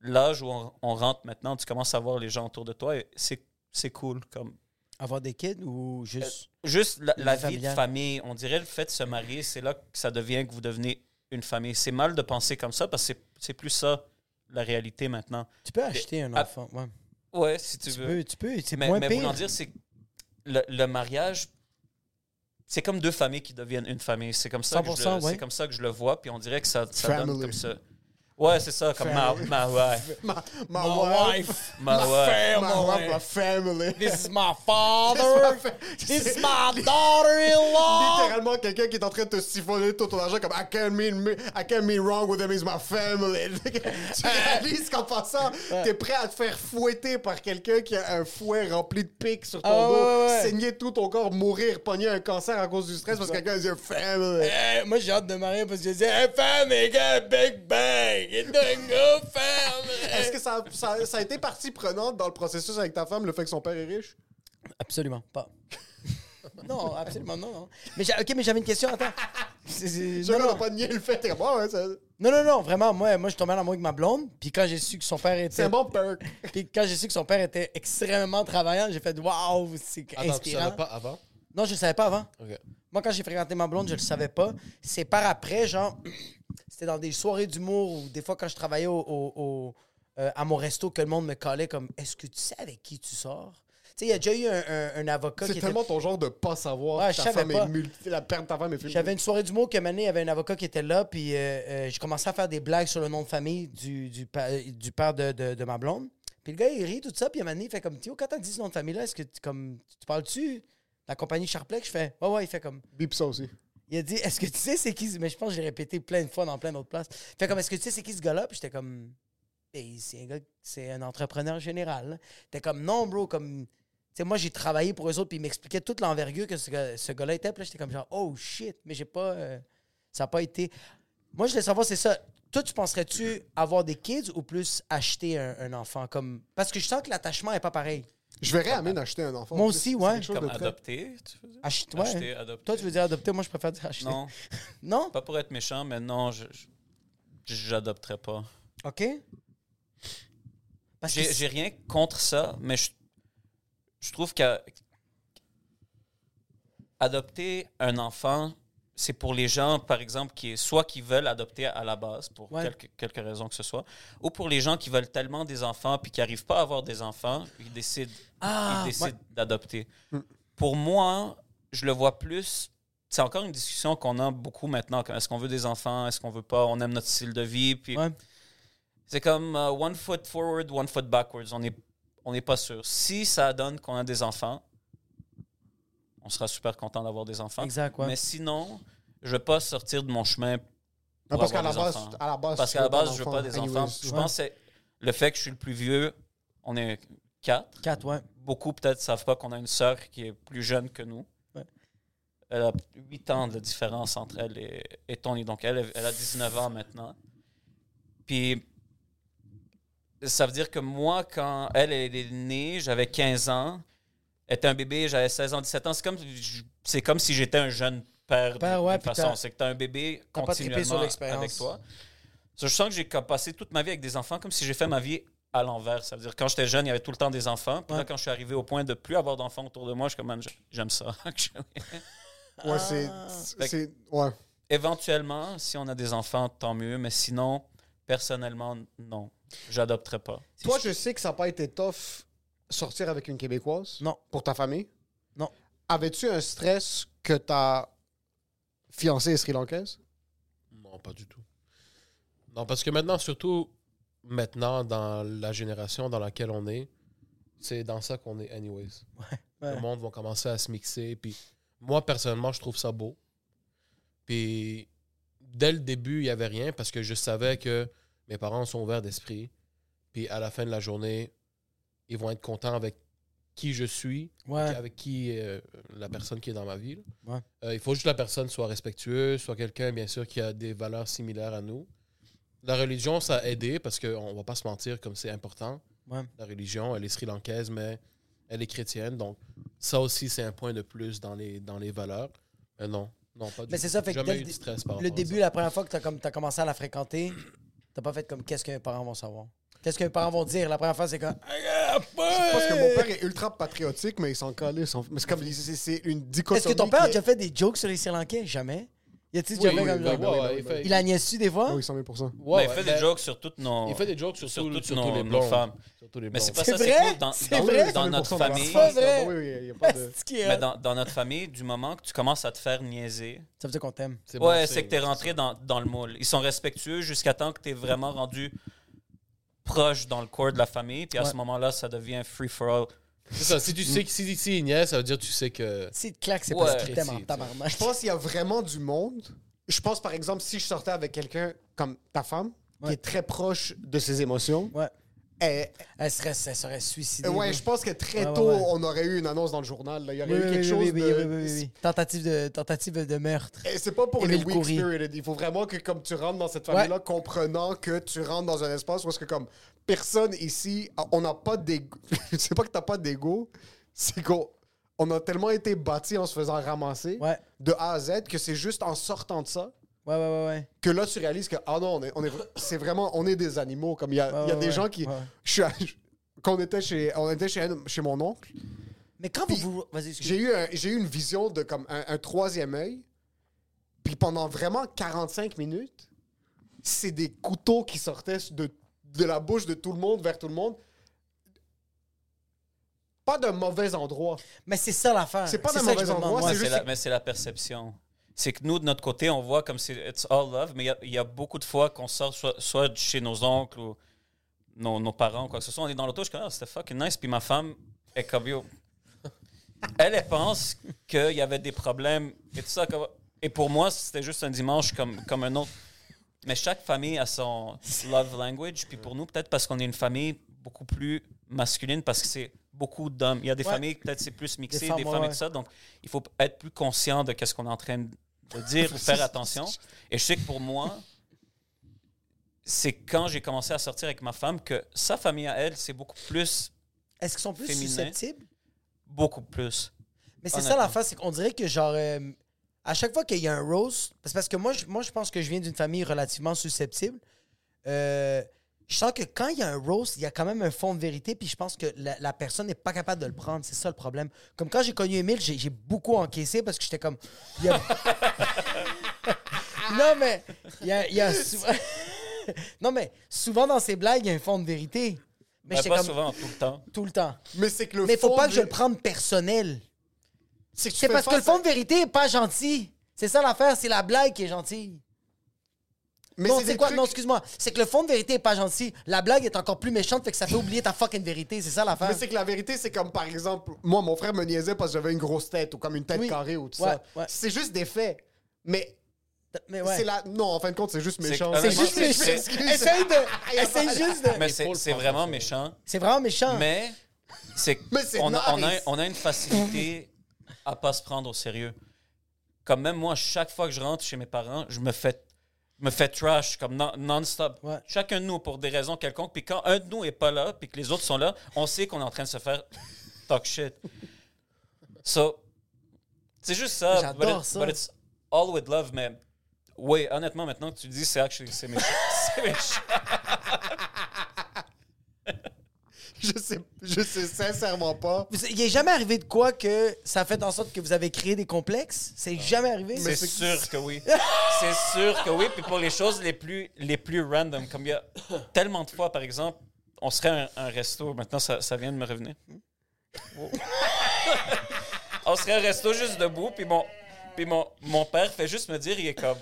l'âge où on, on rentre maintenant, tu commences à voir les gens autour de toi et c'est cool. Comme Avoir des kids ou juste. juste la, la vie de famille, on dirait le fait de se marier, c'est là que ça devient que vous devenez une famille. C'est mal de penser comme ça parce que c'est- plus ça la réalité maintenant. Tu peux acheter un enfant. Ouais. Ouais, si tu, Tu veux. peux, tu peux. C'est mais moins mais pire. voulant dire, c'est le, le mariage, c'est comme deux familles qui deviennent une famille. C'est comme, ça que je 100%, le- ouais. c'est comme ça que je le vois, puis on dirait que ça, ça donne comme ça. Ouais, c'est ça, comme ma, Family. ma wife. Ma, ma, My wife. wife. Ma wife. Ma wife, ma family. This is my father. This is my daughter-in-law. Littéralement, quelqu'un qui est en train de te siphonner tout ton argent comme I can't mean, me- I can't mean wrong with them, he's my family. tu réalises qu'en passant, t'es prêt à te faire fouetter par quelqu'un qui a un fouet rempli de pics sur ton Ah, dos, ouais, ouais. saigner tout ton corps, mourir, pogner un cancer à cause du stress parce que quelqu'un dit family. Hey, moi, j'ai hâte de marier parce que je dis Hey, family, get a big bang. Est-ce que ça, ça, ça a été partie prenante dans le processus avec ta femme, le fait que son père est riche? Absolument pas. non, absolument non. non. Mais j'ai- ok, mais j'avais une question. Attends. C'est- c'est- Je non, ne non. pas nier le fait. t'es comme, Ah ouais, ça- non, non, non, vraiment. Moi, moi, je suis tombé en amour avec ma blonde. Puis quand j'ai su que son père était. c'est un bon perk. Puis quand j'ai su que son père était extrêmement travaillant, j'ai fait waouh, c'est Attends, tu inspirant. savais pas avant? Non, je le savais pas avant. Ok. Moi, quand j'ai fréquenté ma blonde, je le savais pas. C'est par après, genre, c'était dans des soirées d'humour ou des fois quand je travaillais au, au- au, euh, à mon resto que le monde me collait comme Est-ce que tu sais avec qui tu sors? Tu sais, il y a déjà eu un, un- un avocat C'est qui tellement était. ton genre de pas savoir Ouais, je ta femme pas. est multi... la perte de ta femme est. J'avais une soirée d'humour que maintenant, il y avait un avocat qui était là, puis euh, euh, j'ai commencé à faire des blagues sur le nom de famille du, du, pa- du père de, de- de ma blonde. Puis le gars, il rit, tout ça, puis à un moment donné, il fait comme Tio, quand t'as dit ce nom de famille-là, est-ce que tu, comme, tu parles-tu? La compagnie Charplex? Je fais Ouais, ouais, il fait comme. Bip ça aussi. Il a dit Est-ce que tu sais c'est qui Mais je pense que j'ai répété plein de fois dans plein d'autres places. Fait comme Est-ce que tu sais c'est qui ce gars-là? Puis j'étais comme Ben, c'est un entrepreneur général. T'es comme Non, bro, comme. Tu sais, moi, j'ai travaillé pour eux autres, puis ils m'expliquaient toute l'envergure que ce, ce gars-là était. Puis là, j'étais comme genre Oh shit, mais j'ai pas. euh, ça n'a pas été. Moi, je voulais savoir, c'est ça. Toi, tu penserais-tu avoir des kids ou plus acheter un, enfant? Comme Parce que je sens que l'attachement est pas pareil. Je verrais Amine acheter un enfant. Moi aussi, ouais. C'est quelque chose Comme de très- adopter, tu veux dire? Ach- ouais. Acheter, adopter. Toi, tu veux dire adopter Moi, je préfère dire acheter. Non, Non? Pas pour être méchant, mais non, je j'adopterais pas. OK. Parce que J'ai rien contre ça, mais je, je trouve que adopter un enfant, c'est pour les gens, par exemple, qui soit qui veulent adopter à la base, pour Ouais. quelque, quelque raison que ce soit, ou pour les gens qui veulent tellement des enfants puis qui n'arrivent pas à avoir des enfants, ils décident, Ah, ils décident d'adopter. Pour moi, je le vois plus. C'est encore une discussion qu'on a beaucoup maintenant. Est-ce qu'on veut des enfants? Est-ce qu'on veut pas? On aime notre style de vie. Puis Ouais. c'est comme euh, one foot forward, one foot backwards. On n'est on n'est pas sûr. Si ça donne qu'on a des enfants, on sera super content d'avoir des enfants. Exact, ouais. Mais sinon, je vais pas sortir de mon chemin pour parce qu'à avoir la des base, enfants. à la base, Parce qu'à la veux pas base, je veux pas des anyways. enfants. Je Ouais. pense que c'est le fait que je suis le plus vieux. On est quatre. Quatre, ouais. Beaucoup peut-être savent pas qu'on a une sœur qui est plus jeune que nous. Ouais. Elle a 8 ans de différence entre elle et, et Tony. Donc, elle, elle a 19 ans maintenant. Puis, ça veut dire que moi, quand elle, elle est née, j'avais 15 ans. Était un bébé, j'avais 16 ans, 17 ans. C'est comme, c'est comme si j'étais un jeune père, Père, de, ouais, de façon. C'est que tu as un bébé continuellement avec toi. So, je sens que j'ai passé toute ma vie avec des enfants comme si j'ai fait ma vie à l'envers. Ça veut dire quand j'étais jeune, il y avait tout le temps des enfants. Puis Ouais. là, quand je suis arrivé au point de plus avoir d'enfants autour de moi, je suis comme, j'aime ça. Ouais, c'est. Ah. c'est- Ouais. Éventuellement, si on a des enfants, tant mieux. Mais sinon, personnellement, non. J'adopterai pas. Toi, je sais que ça n'a pas été tough sortir avec une Québécoise? Non. Pour ta famille? Non. Avais-tu un stress que ta fiancée est sri-lankaise? Non, pas du tout. Non, parce que maintenant, surtout maintenant, dans la génération dans laquelle on est, c'est dans ça qu'on est anyways. ouais. Le monde va commencer à se mixer. Puis moi, personnellement, je trouve ça beau. Puis dès le début, il n'y avait rien parce que je savais que mes parents sont ouverts d'esprit. Puis à la fin de la journée, ils vont être contents avec qui je suis, Ouais. avec qui euh, la personne qui est dans ma vie. Ouais. Euh, il faut juste que la personne soit respectueuse, soit quelqu'un, bien sûr, qui a des valeurs similaires à nous. La religion, ça a aidé parce qu'on ne va pas se mentir comme c'est important. Ouais. La religion, elle est sri-lankaise, mais elle est chrétienne. Donc, ça aussi, c'est un point de plus dans les, dans les valeurs. Mais non, non, pas du Mais tout. c'est ça, fait que Jamais dès eu le stress par Le début, la première fois que tu as, commencé à la fréquenter, t'as pas fait comme qu'est-ce que mes parents vont savoir? Qu'est-ce que mes parents vont dire? La première fois, c'est comme. Parce que mon père est ultra patriotique, mais il s'en calisse. Mais c'est comme. c'est- C'est une dichotomie. Est-ce que ton père a déjà fait des jokes sur les Sri Lankais? Jamais. Y a-t-il déjà fait comme genre- il a des fois? Ah Oui, 100 000 Ouais, il fait des jokes sur toutes nos. Il fait des jokes sur, sur tout- toutes nos, tous les nos femmes. Les Mais c'est pas ça, c'est vrai? cool dans, C'est dans- vrai? dans notre 100% dans la famille. C'est vrai? est Mais dans, dans notre famille, du moment que tu commences à te faire niaiser, Ça veut dire qu'on t'aime. Ouais, c'est que t'es rentré dans, dans le moule. Ils sont respectueux jusqu'à temps que t'es vraiment rendu proche dans le corps de la famille. Puis à Ouais. ce moment-là, ça devient free for all. C'est ça. Si tu sais que si, si il ça veut dire que tu sais que. Si te claque, c'est Ouais. parce qu'il t'aime en tabarnak. Je pense qu'il y a vraiment du monde. Je pense, par exemple, si je sortais avec quelqu'un comme ta femme, Ouais. qui est très proche de ses émotions, Ouais. Elle- Elle serait, elle serait suicidée. ouais, je pense que très Ouais, tôt, ouais. on aurait eu une annonce dans le journal. là. Il y aurait Oui, eu oui, quelque oui, chose oui, de. oui, oui, oui, oui, oui. Tentative de, tentative de meurtre. Et c'est pas pour Émile les weak Coury. spirited. Il faut vraiment que comme tu rentres dans cette famille-là, comprenant que tu rentres dans un espace où est-ce que comme personne ici, on n'a pas d'ego. c'est pas que t'as pas d'ego, c'est qu'on on a tellement été bâti en se faisant ramasser de A à Z que c'est juste en sortant de ça Ouais, ouais, ouais, ouais. que là tu réalises que ah non, on est, on est c'est vraiment on est des animaux. Comme il y a, Ouais, il y a ouais, des ouais. gens qui, Ouais. je suis à- quand on était chez on était chez, chez mon oncle. Mais quand Puis, vous. Vas-y. J'ai eu, un- j'ai eu une vision de comme un, un troisième œil. Puis pendant vraiment 45 minutes, c'est des couteaux qui sortaient de, de la bouche de tout le monde vers tout le monde. Pas d'un mauvais endroit. Mais c'est ça l'affaire. C'est pas d'un mauvais endroit. Ouais, c'est la- mais c'est la perception. C'est que nous, de notre côté, on voit comme c'est it's all love, mais il y a- il y, a beaucoup de fois qu'on sort soit, soit chez nos oncles ou nos, nos parents ou quoi que ce soit. On est dans l'auto, je suis comme, ah, c'était fucking nice. Puis ma femme est comme, yo. Elle, elle pense qu'il y avait des problèmes et tout ça. Et pour moi, c'était juste un dimanche comme, comme un autre. Mais chaque famille a son love language. Puis pour nous, peut-être parce qu'on est une famille beaucoup plus masculine, parce que c'est beaucoup d'hommes. Il y a des Ouais. familles, peut-être c'est plus mixé, Des des, femmes, ouais, et tout ça. Donc, il faut être plus conscient de ce qu'on est en train de dire, faire attention. Et je sais que pour moi, c'est quand j'ai commencé à sortir avec ma femme que sa famille à elle, c'est beaucoup plus, Est-ce qu'ils sont plus Féminin? susceptibles? beaucoup plus. Mais c'est ça l'affaire, c'est qu'on dirait que genre. euh, à chaque fois qu'il y a un parce parce que moi, je, moi, je pense que je viens d'une famille relativement susceptible. Euh, je sens que quand il y a un roast, il y a quand même un fond de vérité, puis je pense que la, la personne n'est pas capable de le prendre. C'est ça le problème. Comme quand j'ai connu Emile, j'ai j'ai beaucoup encaissé parce que j'étais comme. il y a- non, mais. Il y a, il y a sou- non, mais souvent dans ces blagues, il y a un fond de vérité. Mais Mais j'étais pas comme. souvent, tout le temps. Tout le temps. Mais c'est que le Mais faut fond pas de- que je le prenne personnel. C'est parce que le à- fond de vérité est pas gentil. C'est ça l'affaire, c'est la blague qui est gentille. Mais non, c'est quoi? trucs- Non, excuse-moi. C'est que le fond de vérité est pas gentil. La blague est encore plus méchante, fait que ça fait oublier ta fucking vérité. C'est ça l'affaire. Mais c'est que la vérité, c'est comme par exemple, moi, mon frère me niaisait parce que j'avais une grosse tête ou comme une tête Oui. carrée ou tout Ouais, ça. ouais. C'est juste des faits. Mais Mais ouais. La... Non, en fin de compte, c'est juste méchant. honnêtement, C'est juste méchant. c'est- Essaye de. Essaye juste de. Mais c'est vraiment méchant. C'est vraiment méchant. Mais c'est Mais c'est on, a, on, a, on a une facilité à pas se prendre au sérieux. Comme même moi, chaque fois que je rentre chez mes parents, je me fais, me fais trash comme non- non-stop. Ouais. Chacun de nous pour des raisons quelconques. Puis quand un de nous est pas là, puis que les autres sont là, on sait qu'on est en train de se faire talk shit. So, c'est juste ça. J'adore ça. But it's all with love, mais oui, honnêtement, maintenant que tu le dis, c'est actually c'est méchant. c'est méchant. Je sais, je sais sincèrement pas. Vous- Il est jamais arrivé de quoi que ça a fait en sorte que vous avez créé des complexes? C'est jamais arrivé? C'est sûr que oui. C'est sûr que oui. Puis pour les choses les plus, les plus random, comme il y a tellement de fois, par exemple, on serait un, un resto. Maintenant, ça, ça vient de me revenir. On serait un resto juste debout, puis mon, puis mon, mon père fait juste me dire, il est comme,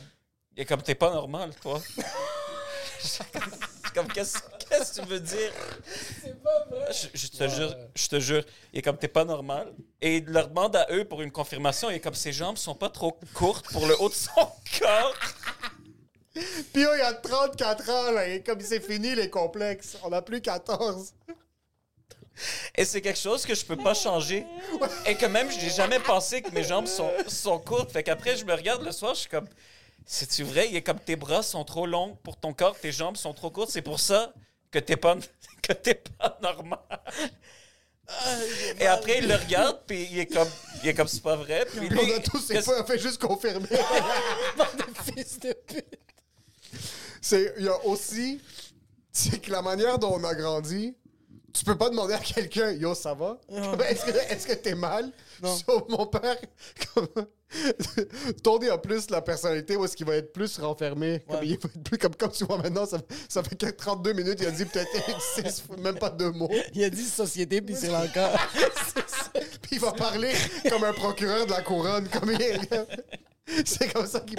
il est comme, t'es pas normal, toi. Je suis comme, qu'est-ce qu'est-ce que tu veux dire? Je, je te jure, je te jure, il est comme t'es pas normal. Et il leur demande à eux pour une confirmation. Il est comme ses jambes sont pas trop courtes pour le haut de son corps. Puis oh, il y a 34 ans, là, et comme c'est fini les complexes. On a plus 14. Et c'est quelque chose que je peux pas changer. Et que même je n'ai jamais pensé que mes jambes sont, sont courtes. Fait qu'après je me regarde le soir, je suis comme c'est-tu vrai? Il est comme tes bras sont trop longs pour ton corps, tes jambes sont trop courtes. C'est pour ça que t'es pas que t'es pas normal. Et après il le regarde puis il est comme il est comme c'est pas vrai. Puis lui, on a tous, pas, fait juste confirmer. Fils de pute. c'est, il y a aussi, c'est que la manière dont on a grandi, tu peux pas demander à quelqu'un, yo, ça va? Est-ce que, est-ce que t'es mal? Sauf mon père, comme, Tony a plus la personnalité où est-ce qu'il va être plus renfermé. Comme, il va être plus comme, comme tu vois maintenant, ça, ça fait que 32 minutes, il a dit peut-être six- même pas deux mots. Il a dit société, puis c'est encore. Puis il va parler comme un procureur de la couronne. Comme il- C'est comme ça qu'il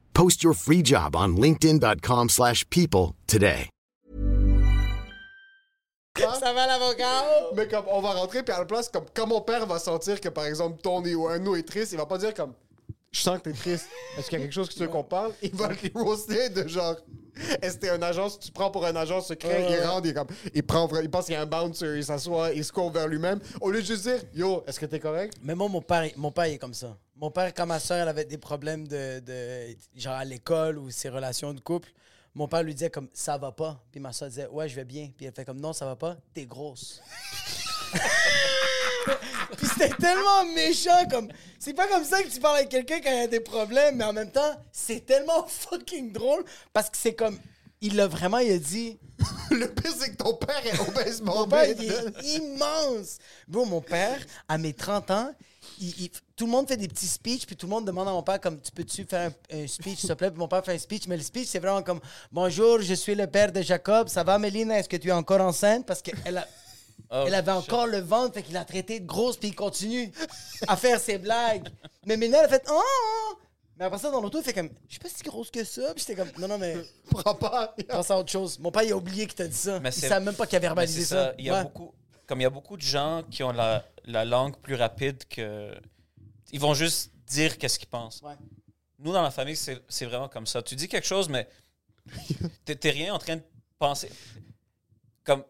Post your free job on linkedin.com/people slash people today. Ça va, l'avocat? Mais comme on va rentrer, puis à la place, comme quand mon père va sentir que par exemple Tony ou un nous est triste, il va pas dire comme je sens que t'es triste. Est-ce qu'il y a quelque chose que tu veux qu'on parle? Il va les roaster de genre est-ce que t'es un agent, tu prends pour un agent secret, il rentre, il, est comme, il, prend, il pense qu'il y a un bouncer, il s'assoit, il se court vers lui-même. Au lieu de juste dire yo, est-ce que t'es correct? Mais moi, mon père, mon père, il est comme ça. Mon père, quand ma soeur, elle avait des problèmes de, de- genre à l'école ou ses relations de couple, mon père lui disait comme ça va pas. Puis ma soeur disait ouais, je vais bien. Puis elle fait comme non, ça va pas, t'es grosse. Puis c'était tellement méchant comme c'est pas comme ça que tu parles avec quelqu'un quand il y a des problèmes, mais en même temps, c'est tellement fucking drôle parce que c'est comme il l'a vraiment il a dit Le pire, c'est que ton père est obèse mon père, il est immense. Bro, mon père, à mes 30 ans, il- il- tout le monde fait des petits speeches, puis tout le monde demande à mon père, comme, tu peux-tu faire un, un speech, s'il te plaît? Puis mon père fait un speech, mais le speech, c'est vraiment comme, bonjour, je suis le père de Jacob, ça va, Mélina? Est-ce que tu es encore enceinte? Parce qu'elle a- Oh, elle avait encore le ventre, fait qu'il a traité de grosse, puis il continue à faire ses blagues. Mais Mélina, elle a fait, oh! Mais après ça, dans l'auto, il fait comme, je suis pas si grosse que ça. Puis j'étais comme, non, non, mais Prends pas. pense à autre chose. Mon père, il a oublié qu'il t'a dit ça. Mais il c'est- savait même pas qu'il a verbalisé ça. Il y a Ouais. beaucoup, comme il y a beaucoup de gens qui ont la, la langue plus rapide que. Ils vont juste dire qu'est-ce qu'ils pensent. Ouais. Nous, dans la famille, c'est c'est vraiment comme ça. Tu dis quelque chose, mais t'es t'es rien en train de penser. Comme.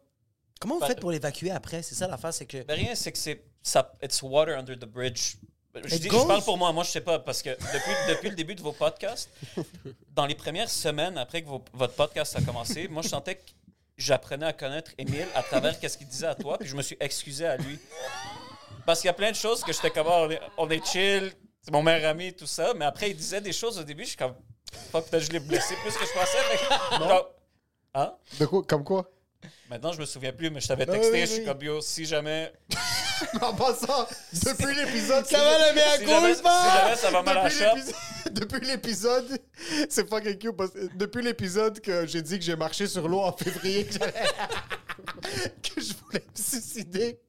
Comment vous faites pour l'évacuer après? C'est ça l'affaire, c'est que. ben, rien, c'est que c'est. ça- It's water under the bridge. Je, dis- je parle pour moi, moi je sais pas, parce que depuis, depuis le début de vos podcasts, dans les premières semaines après que vos- votre podcast a commencé, moi je sentais que j'apprenais à connaître Émile à travers qu'est-ce qu'il disait à toi, puis je me suis excusé à lui. Parce qu'il y a plein de choses que j'étais comme, Ah, on, est, on est chill, c'est mon meilleur ami, tout ça, mais après il disait des choses au début, je suis comme, peut-être je l'ai blessé plus que je pensais. mais- Hein? De quoi, comme quoi? Maintenant je me souviens plus, mais je t'avais texté, oui, je suis comme, yo, si jamais. En passant, depuis l'épisode... Ça va le mea Si jamais, si jamais ça va mal à Depuis l'épisode- c'est fucking cute. parce depuis l'épisode que j'ai dit que j'ai marché sur l'eau en février, que, je voulais me suicider,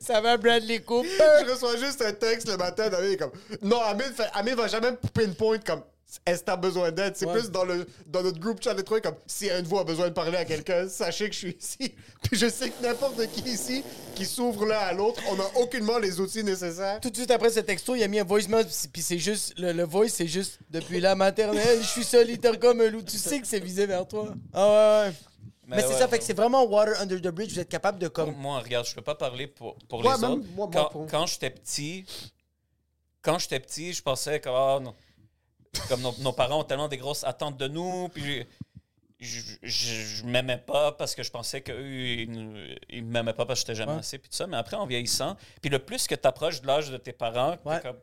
Ça va, Bradley Cooper? je reçois juste un texte le matin. David est comme Non, Amine, fait, Amine va jamais me pinpoint comme est-ce que t'as besoin d'aide? C'est Ouais. plus dans, le, dans notre groupe chat, les trucs comme si un de vous a besoin de parler à quelqu'un, sachez que je suis ici. Puis je sais que n'importe qui ici qui s'ouvre l'un à l'autre, on n'a aucunement les outils nécessaires. Tout de suite après ce texto, il a mis un voicemail, puis puis c'est juste, le, le voice, c'est juste, depuis la maternelle, je suis solitaire comme un loup. Tu sais que c'est visé vers toi. Ah ouais, ouais. Mais, c'est ouais, ça, fait que c'est vraiment water under the bridge. Vous êtes capable de comme. Moi, regarde, je peux pas parler pour, pour Ouais, les même autres. moi- moi, quand pour- quand j'étais petit, quand j'étais petit, je pensais que ah, non. Comme nos, nos parents ont tellement des grosses attentes de nous, puis je, je, je m'aimais pas parce que je pensais qu'eux, ils, ils m'aimaient pas parce que j'étais jamais Ouais. assez, puis tout ça. Mais après, en vieillissant, puis le plus que tu approches de l'âge de tes parents, Ouais. comme.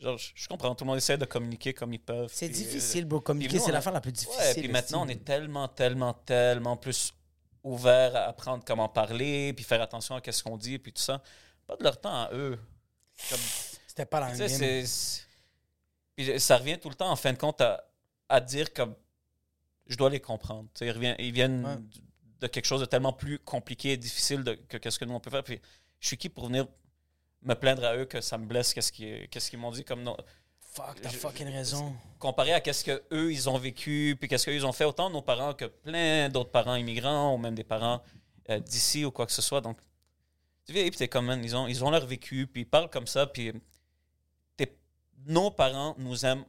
Genre, je, je comprends, tout le monde essaie de communiquer comme ils peuvent. C'est puis, euh, difficile, bro. Communiquer, c'est on la a- fin la plus difficile. Ouais, puis maintenant, on est tellement, tellement, tellement plus ouvert à apprendre comment parler, puis faire attention à ce qu'on dit, puis tout ça. Pas de leur temps à eux. C'était pas la même sais, game. c'est- c'est- Puis ça revient tout le temps, en fin de compte, à, à dire comme je dois les comprendre. Ils, viennent Ouais. de quelque chose de tellement plus compliqué et difficile de- que qu'est-ce que nous on peut faire. Puis je suis qui pour venir me plaindre à eux que ça me blesse, qu'est-ce qu'ils m'ont dit comme non. Fuck, t'as fucking raison. Comparé à qu'est-ce que eux ils ont vécu, puis qu'est-ce qu'ils ont fait, autant nos parents que plein d'autres parents immigrants ou même des parents euh, d'ici ou quoi que ce soit. Donc, tu vieillis, puis t'es comme, man, ils ont, ils ont leur vécu, puis ils parlent comme ça, puis nos parents nous aiment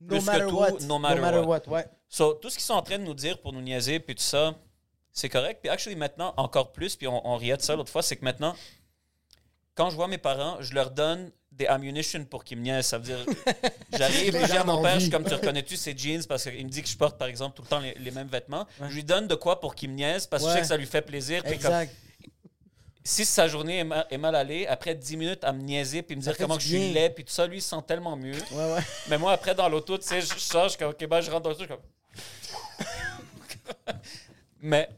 No plus que tout, what. no matter what. ouais. So, tout ce qu'ils sont en train de nous dire pour nous niaiser, puis tout ça, c'est correct. Puis, actually, maintenant, encore plus, puis on, on riait de ça l'autre fois, c'est que maintenant, quand je vois mes parents, je leur donne des ammunition pour qu'ils me niaisent. Ça veut dire, j'arrive, je dis à mon père, je suis comme, tu reconnais-tu ces jeans? Parce qu'il me dit que je porte, par exemple, tout le temps les, les mêmes vêtements. Je lui donne de quoi pour qu'il me niaise parce que je sais que ça lui fait plaisir. Comme, Exact. Si sa journée est, ma- est mal allée, après 10 minutes à me niaiser puis me dire comment que je suis laid, puis tout ça, lui, il se sent tellement mieux. Ouais, ouais. Mais moi, après, dans l'auto, tu sais, je je sors, je suis comme, OK, ben, je rentre dans le truc, je suis comme... Mais...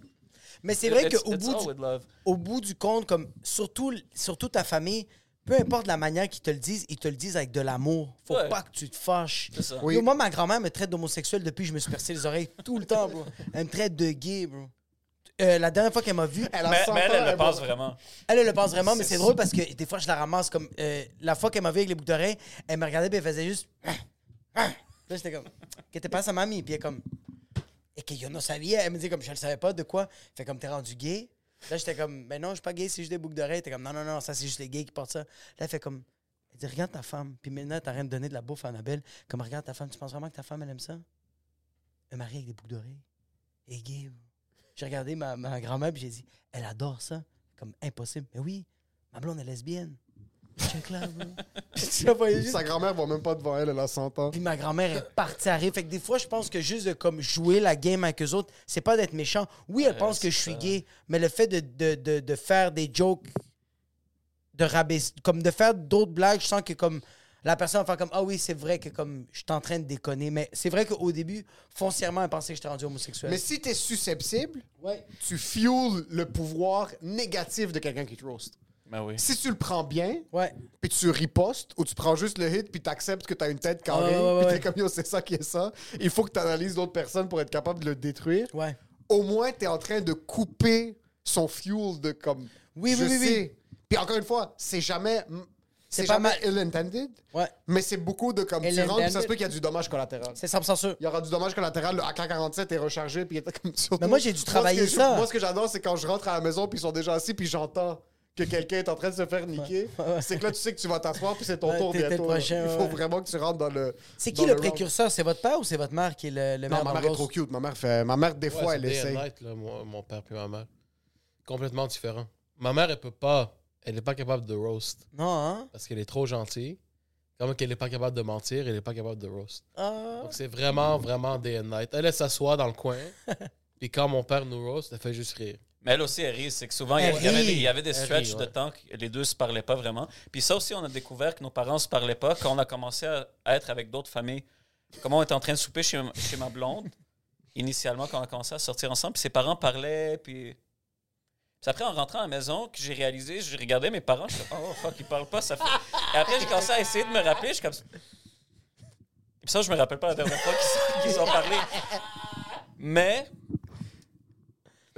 Mais c'est vrai qu'au bout, du, au bout du compte, comme surtout, surtout ta famille, peu importe la manière qu'ils te le disent, ils te le disent avec de l'amour. Faut Ouais. pas que tu te fâches. C'est ça. Oui. Yo, moi, ma grand-mère me traite d'homosexuel depuis que je me suis percé les oreilles tout le temps, bro. Elle me traite de gay, bro. Euh, la dernière fois qu'elle m'a vu, Elle a Mais, 100 mais elle, elle le pense vraiment. Elle, elle le pense vraiment, mais C'est- drôle parce que des fois, je la ramasse comme. euh, la fois qu'elle m'a vu avec les boucles d'oreilles, elle me regardait et elle faisait juste. Là, j'étais comme. Qu'est-ce que passe à mamie? Puis elle comme. Et que yo no sabia. Elle me dit comme, je le savais pas, de quoi? Fait comme, t'es rendu gay? Là, j'étais comme, ben non, je suis pas gay, c'est juste des boucles d'oreilles. T'es comme, non, non, non, ça, c'est juste les gays qui portent ça. Là, elle fait comme. Elle dit, regarde ta femme. Puis maintenant, t'as rien de donner de la bouffe à Annabelle. Comme, regarde ta femme, tu penses vraiment que ta femme, elle aime ça? Un mari avec des boucles d'oreilles? Et gay. J'ai regardé ma, ma grand-mère puis j'ai dit, elle adore ça. Comme impossible. Mais oui, ma blonde est lesbienne. Check là, bro. Puis tu la voyais juste- Sa grand-mère va même pas devant elle, elle a 100 ans. Puis ma grand-mère est partie à rire. Fait que des fois, je pense que juste de comme jouer la game avec eux autres, c'est pas d'être méchant. Oui, elle pense que je suis gay, mais le fait de, de, de, de faire des jokes, de rabaisser, comme de faire d'autres blagues, je sens que comme la personne va faire comme Ah oui, c'est vrai que comme je suis en train de déconner. Mais c'est vrai qu'au début, foncièrement, elle pensait que j'étais rendu homosexuel. Mais si t'es susceptible, Ouais. tu fuels le pouvoir négatif de quelqu'un qui te roast. Ben oui. Si tu le prends bien, Ouais. puis tu ripostes, ou tu prends juste le hit, puis t'acceptes que t'as une tête carrée, Ouais, ouais, puis t'es ouais. comme yo, c'est ça qui est ça. Il faut que t'analyses d'autres personnes pour être capable de le détruire. Ouais. Au moins, t'es en train de couper son fuel de comme. Oui, je oui, oui, sais. oui. Puis encore une fois, c'est jamais. C'est pas jamais mal. ill-intended, Ouais. mais c'est beaucoup de comme tu rentres, puis ça se peut qu'il y a du dommage collatéral. C'est 100% sûr. Il y aura du dommage collatéral, le AK-47 est rechargé, puis il était comme surtout- Mais moi, j'ai dû Moi, travailler je- ça. Moi, ce que j'adore, c'est quand je rentre à la maison, puis ils sont déjà assis, puis j'entends que quelqu'un est en train de se faire niquer. C'est que là, tu sais que tu vas t'asseoir, puis c'est ton Ouais, tour bientôt. prochain, Il faut vraiment que tu rentres dans le. C'est qui le précurseur? C'est votre père ou c'est votre mère qui est le, le Non, maire ma mère est trop cute. Ma mère, fait... ma mère des fois, c'est elle essaye. night, là, mon, mon père puis ma mère. Complètement différent. Ma mère, elle peut pas. Elle n'est pas capable de roast Non, hein? parce qu'elle est trop gentille. Comme qu'elle n'est pas capable de mentir, elle n'est pas capable de roast. Ah. Donc c'est vraiment, vraiment day and night. Elle, elle s'assoit dans le coin. Puis quand mon père nous roast, elle fait juste rire. Mais elle aussi, elle rit. C'est que souvent, il y, avait des, il y avait des Elle stretches rit, de temps que les deux se parlaient pas vraiment. Puis ça aussi, on a découvert que nos parents se parlaient pas quand on a commencé à, à être avec d'autres familles. Comment on était en train de souper chez, chez ma blonde, initialement, quand on a commencé à sortir ensemble. Puis ses parents parlaient, puis... Puis après, en rentrant à la maison, que j'ai réalisé, je regardais mes parents, je suis comme, oh fuck, ils parlent pas, ça fait... Et après, j'ai commencé à essayer de me rappeler, je suis comme... Puis ça, je me rappelle pas la dernière fois qu'ils ont parlé. Mais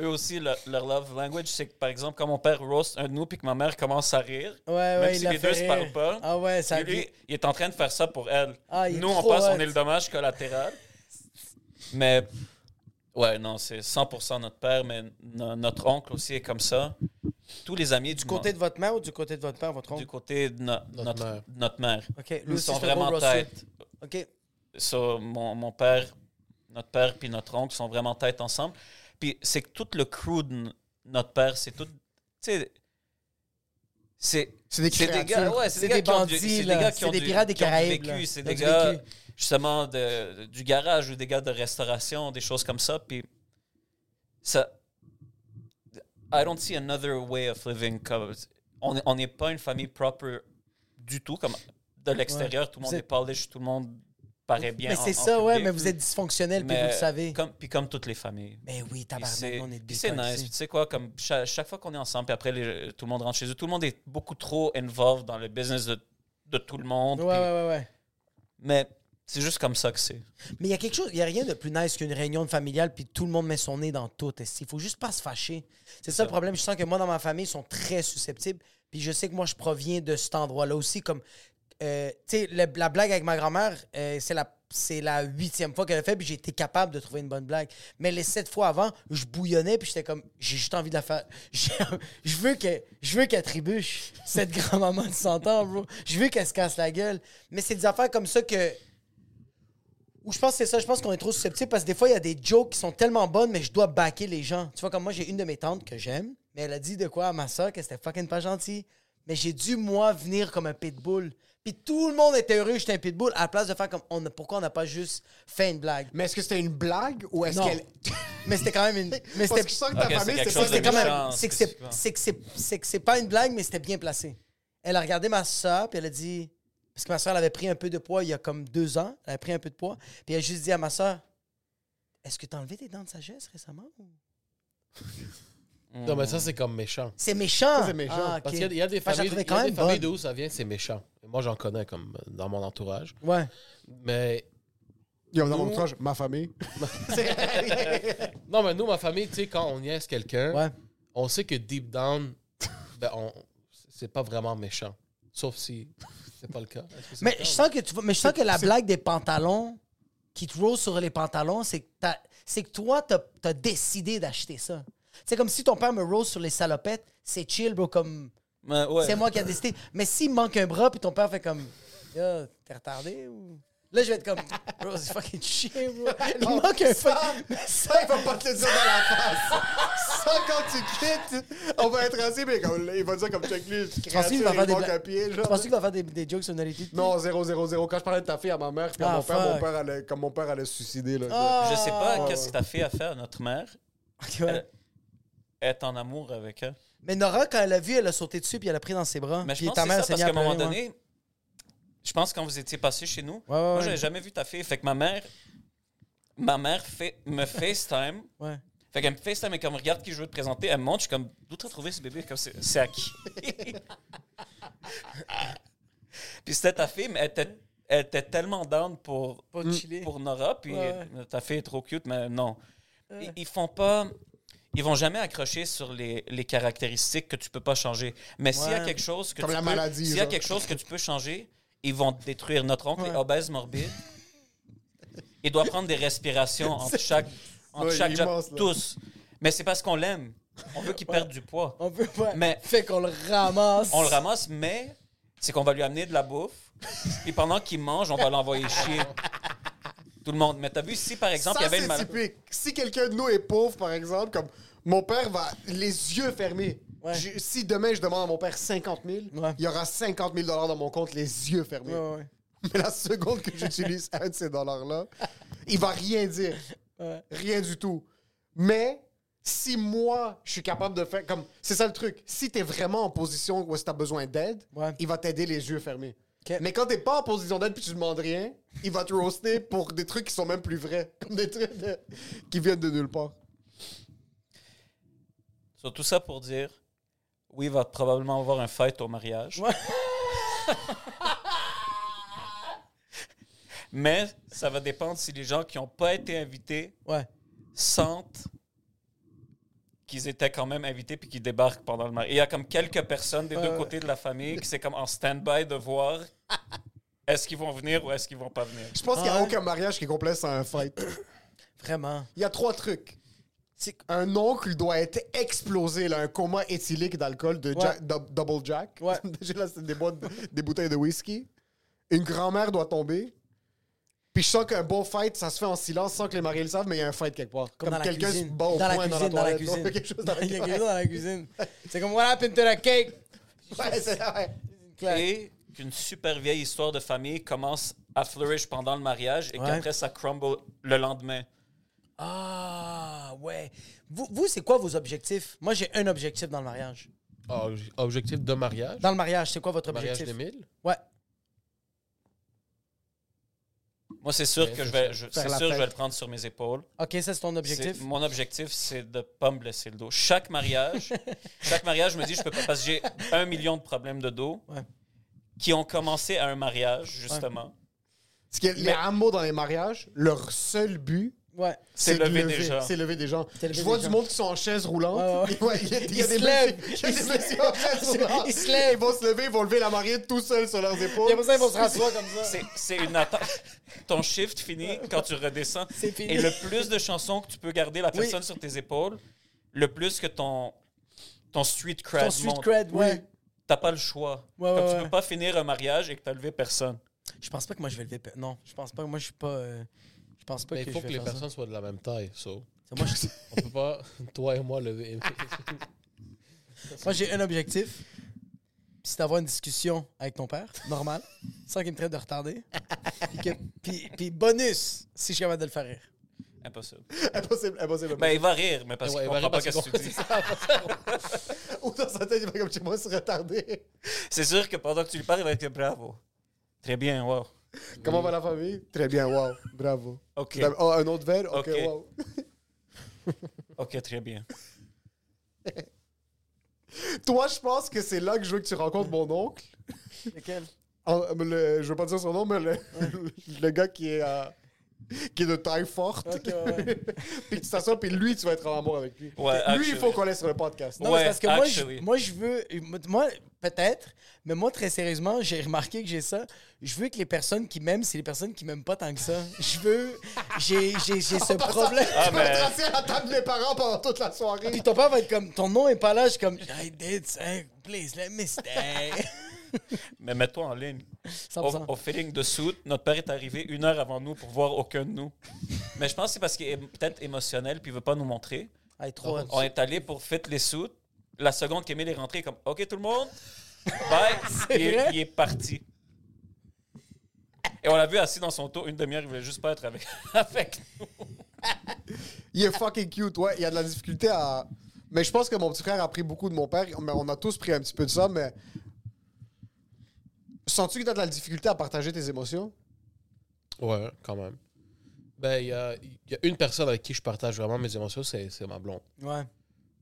eux aussi, le- leur love language, c'est que par exemple, quand mon père roast un de nous puis que ma mère commence à rire, Ouais, même ouais, si les deux se rire. parlent pas, Ah ouais, ça lui, il est en train de faire ça pour elle. Ah, nous, on trop passe, on hot. est le dommage collatéral. Mais, ouais, non, c'est 100% notre père, mais no- notre oncle aussi est comme ça. Tous les amis Du côté de votre mère ou du côté de votre père, votre oncle? du côté de no- Notre notre, mère. notre mère. OK. Lui Ils aussi, sont c'est un gros vraiment tête. OK. So, mon, mon père, notre père puis notre oncle sont vraiment tête ensemble. Puis c'est que tout le crew de n- notre père, c'est tout. Tu sais. C'est C'est des c'est des créatures. gars, ouais, c'est C'est des, des gars qui ont du- bandits, c'est des là. gars qui C'est ont des du- pirates des qui ont du Caraïbes, vécu. C'est ont des du gars, vécu. Justement, de, du garage ou des gars de restauration, des choses comme ça. Puis ça. I don't see another way of living. Comme, on n'est pas une famille propre du tout. Comme de l'extérieur, tout le monde est êtes- polish, tout le monde paraît bien. Mais c'est ça, ouais, mais vous êtes dysfonctionnel, puis vous le savez. Comme, puis comme toutes les familles. Mais oui, tabarnak, on est puis c'est nice. Puis Tu sais quoi, comme chaque, chaque fois qu'on est ensemble, puis après les- tout le monde rentre chez eux, tout le monde est beaucoup trop involved dans le business de, de tout le monde. Ouais, ouais, ouais, ouais. Mais c'est juste comme ça que c'est. Mais il y a quelque chose, il y a rien de plus nice qu'une réunion de familiale puis tout le monde met son nez dans tout. Il faut juste pas se fâcher. C'est ça le problème. Je sens que moi, dans ma famille, ils sont très susceptibles. Puis je sais que moi, je proviens de cet endroit-là aussi. Comme, euh, tu sais, la blague avec ma grand-mère, euh, c'est la c'est la huitième fois qu'elle a fait, puis j'ai été capable de trouver une bonne blague. Mais les sept fois avant, je bouillonnais, puis j'étais comme, j'ai juste envie de la faire. J'ai- Je veux que- je veux qu'elle trébuche, cette grand-maman de 100 ans, bro. Je veux qu'elle se casse la gueule. Mais c'est des affaires comme ça que ou je pense que c'est ça, je pense qu'on est trop susceptible parce que des fois, il y a des jokes qui sont tellement bonnes, mais je dois backer les gens. Tu vois, comme moi, j'ai une de mes tantes que j'aime, mais elle a dit de quoi à ma soeur que c'était fucking pas gentil. Mais j'ai dû, moi, venir comme un pitbull. Puis tout le monde était heureux que j'étais un pitbull à la place de faire comme on a- pourquoi on n'a pas juste fait une blague? Mais est-ce que c'était une blague ou est-ce Non. qu'elle. Mais c'était quand même une. Mais Parce que c'était je sens que ta Ok, c'est famille, quelque c'est chose pas de c'était quand même. méchant, C'est que c'est spécifiquement. c'est que c'est c'est que c'est pas une blague, mais c'était bien placé. Elle a regardé ma soeur, puis elle a dit. Parce que ma soeur, elle avait pris un peu de poids il y a comme deux ans. Elle a pris un peu de poids. Puis elle a juste dit à ma soeur Est-ce que t'as enlevé tes dents de sagesse récemment ou- Non, mais ça, c'est comme méchant. C'est méchant. Ça, c'est méchant. Ah, ok. Parce qu'il y a- il y, a des Moi, je la familles, trouvais il y quand a des même familles bonne. d'où ça vient, c'est méchant. Moi, j'en connais comme dans mon entourage. Ouais. Mais Yo, dans mon entourage, ma famille. non, mais nous, ma famille, tu sais, quand on niaise quelqu'un, Ouais. on sait que deep down, ben, on, c'est pas vraiment méchant. Sauf si c'est pas le cas. Que Mais le cas, je sens que tu vois- mais je sens que la blague des pantalons qui te roule sur les pantalons, c'est que c'est que toi t'as as décidé d'acheter ça. C'est comme si ton père me rose sur les salopettes, c'est chill bro comme ouais. c'est moi qui a décidé. Mais s'il me manque un bras puis ton père fait comme t'es retardé ou? Là je vais être comme bro, c'est fucking chien bro. Il Non, manque un ça, ça, il va pas te le dire dans la face. Ça, quand tu quittes, on va être assis, mais comme, il va dire comme check lui, penses qu'il va faire il des manque un pied, Tu penses qu'il va faire des, des jokes sur Nolity? Non, 0, 0, 0. Quand je parlais de ta fille à ma mère, puis à Ah, mon père, mon père allait, comme mon père allait se suicider. Là, Ah. Je sais pas qu'est-ce que ta fille a fait à notre mère. Ok, ouais. Elle est en amour avec elle. Mais Nora, quand elle a vu, elle a sauté dessus puis elle a pris dans ses bras. Mais je Puis pense ta que c'est mère ça s'est parce qu'à un moment ouais. Je pense quand vous étiez passé chez nous, Ouais, ouais, moi, j'avais jamais vu ta fille. Fait que ma mère, ma mère fait, me FaceTime. Ouais. Fait qu'elle me FaceTime et comme regarde qui je veux te présenter, elle me montre, je suis comme, d'où t'as trouvé ce bébé? Comme c'est à qui? puis c'était ta fille, mais elle était, elle était tellement down pour, Pour pour Nora, puis Ouais. ta fille est trop cute, mais non. Ils, ils font pas. ils vont jamais accrocher sur les, les caractéristiques que tu peux pas changer. Mais s'il y a quelque chose que Comme tu la peux, maladie, s'il y a quelque chose que tu peux changer, ils vont détruire. Notre oncle Ouais. obèse morbide. Il doit prendre des respirations entre chaque, entre Ouais, chaque immense, tous. Mais c'est parce qu'on l'aime. On veut qu'il perde du poids. On pas. Mais- Fait qu'on le ramasse. On le ramasse, mais c'est qu'on va lui amener de la bouffe. Et pendant qu'il mange, on va l'envoyer chier. Tout le monde. Mais t'as vu, si par exemple, il y avait une maladie. typique. Si quelqu'un de nous est pauvre, par exemple, comme mon père va les yeux fermés. Ouais. Je- si demain je demande à mon père 50 000, Ouais. il y aura 50 000 dollars dans mon compte, les yeux fermés. Ouais, ouais. Mais la seconde que j'utilise un de ces dollars-là, il va rien dire. Ouais. Rien du tout. Mais si moi, je suis capable de faire comme. C'est ça le truc. Si t'es vraiment en position où tu as besoin d'aide, Ouais. il va t'aider les yeux fermés. Ok. Mais quand t'es pas en position d'aide puis tu demandes rien, il va te roaster pour des trucs qui sont même plus vrais. Comme des trucs de- qui viennent de nulle part. Sur tout ça pour dire, oui, il va probablement avoir un fight au mariage. Ouais. Mais ça va dépendre si les gens qui n'ont pas été invités Ouais. sentent qu'ils étaient quand même invités puis qu'ils débarquent pendant le mariage. Il y a comme quelques personnes des Ouais, deux ouais. côtés de la famille qui c'est comme en stand-by de voir est-ce qu'ils vont venir ou est-ce qu'ils vont pas venir. Je pense qu'il n'y a aucun mariage qui est complet sans un fight. Vraiment. Il y a trois trucs. C'est- Un oncle doit être explosé, là, un coma éthylique d'alcool de Ouais. Jack- dou- Double Jack. Ouais. Déjà, là, c'est des, boîtes de- des bouteilles de whisky. Une grand-mère doit tomber. Puis je sens qu'un bon fight, ça se fait en silence sans que les mariés le savent, mais il y a un fight quelque part. Comme, dans la quelqu'un se cuisine. bat au dans, la poing cuisine dans la dans la toilette. cuisine. là, quelque chose dans la Il y a quelque cuisine. chose dans la cuisine. C'est comme, what happened to the cake? Ouais, c'est ouais. Claire. Et qu'une super vieille histoire de famille commence à flourish pendant le mariage et Ouais. qu'après ça crumble le lendemain. Ah, ouais. Vous, vous c'est quoi vos objectifs? Moi, j'ai un objectif dans le mariage. Ah, obje- objectif de mariage? Dans le mariage, c'est quoi votre mariage objectif? d'Émile? Ouais. Moi, c'est sûr Ouais, que c'est je vais, je- c'est sûr que je vais le prendre sur mes épaules. OK, ça, c'est ton objectif? Mon objectif, c'est de pas me blesser le dos. Chaque mariage, chaque mariage, je me dis, je peux pas, parce que j'ai un million de problèmes de dos Ouais. qui ont commencé à un mariage, justement. Parce que les hameaux dans les mariages, leur seul but, Ouais. C'est lever des gens. C'est gens. C'est lever Je vois des du gens. monde qui sont en chaise roulante. Ouais, ouais. Ouais, Il y a, il y a Ils des se lèvent. messieurs- il y a des messieurs en chaise roulante. Ils se lèvent. Ils vont se lever, ils vont lever la mariée tout seuls sur leurs épaules. Après ça, ils vont se rasseoir comme ça. C'est- C'est une attente. Ton shift finit quand tu redescends. C'est fini. Et le plus de chansons que tu peux garder la Oui. personne sur tes épaules, le plus que ton, ton street cred Ton street monte. cred, ouais. T'as pas le choix. Ouais, Comme ouais, tu peux pas finir un mariage et que t'as levé personne. Je pense pas que moi, je vais lever... Non, je pense pas. Moi, je suis pas... euh, pense pas Mais que il faut je que les ça? personnes soient de la même taille. So. Moi, je- On peut pas, toi et moi, lever. Moi, j'ai un objectif. C'est d'avoir une discussion avec ton père, normal, sans qu'il me traite de retardé. Puis, que- puis- puis bonus, si je suis capable de le faire rire. Impossible. Impossible, impossible. Ben, il va rire, mais parce Ouais, qu'il comprend pas ce que tu dis. Ou dans sa tête, il va comme chez moi se retarder. C'est sûr que pendant que tu lui parles, il va être bravo. Très bien, wow. Comment va la famille? Très bien, wow. Bravo. OK. Oh, un autre verre? Ok, Ok. wow. OK, très bien. Toi, je pense que c'est là que je veux que tu rencontres mon oncle. Lequel? En- le- je veux pas dire son nom, mais le, le gars qui est, euh, qui est de taille forte. Ok, ouais, puis tu t'assois, puis lui, tu vas être en amour avec lui. Ouais, lui, il faut qu'on laisse sur le podcast. Non, Ouais, parce que moi je, moi, je veux. Moi, peut-être, mais moi, très sérieusement, j'ai remarqué que j'ai ça. Je veux que les personnes qui m'aiment, c'est les personnes qui m'aiment pas tant que ça. Je veux. J'ai j'ai- j'ai ce problème. Ah, Tu vas mais- assis à la table de mes parents pendant toute la soirée. Puis ton père va être comme. Ton nom est pas là. Je suis comme. I did please let me stay. Mais mets-toi en ligne. Au, 100%. au feeling de soute, notre père est arrivé une heure avant nous pour voir aucun de nous. Mais je pense que c'est parce qu'il est peut-être émotionnel puis il veut pas nous montrer. Hey, trop. On est allé pour fit les soutes. La seconde qu'Emile est rentré, comme OK tout le monde, bye. il, est, il est parti. Et on l'a vu assis dans son tour une demi-heure, il voulait juste pas être avec, avec nous. Il est fucking cute, ouais. Il y a de la difficulté à. Mais je pense que mon petit frère a pris beaucoup de mon père. Mais on a tous pris un petit peu de ça, mais. Sens-tu que tu as de la difficulté à partager tes émotions? Ouais, quand même. Ben, il y a, il y a une personne avec qui je partage vraiment mes émotions, c'est c'est ma blonde. Ouais.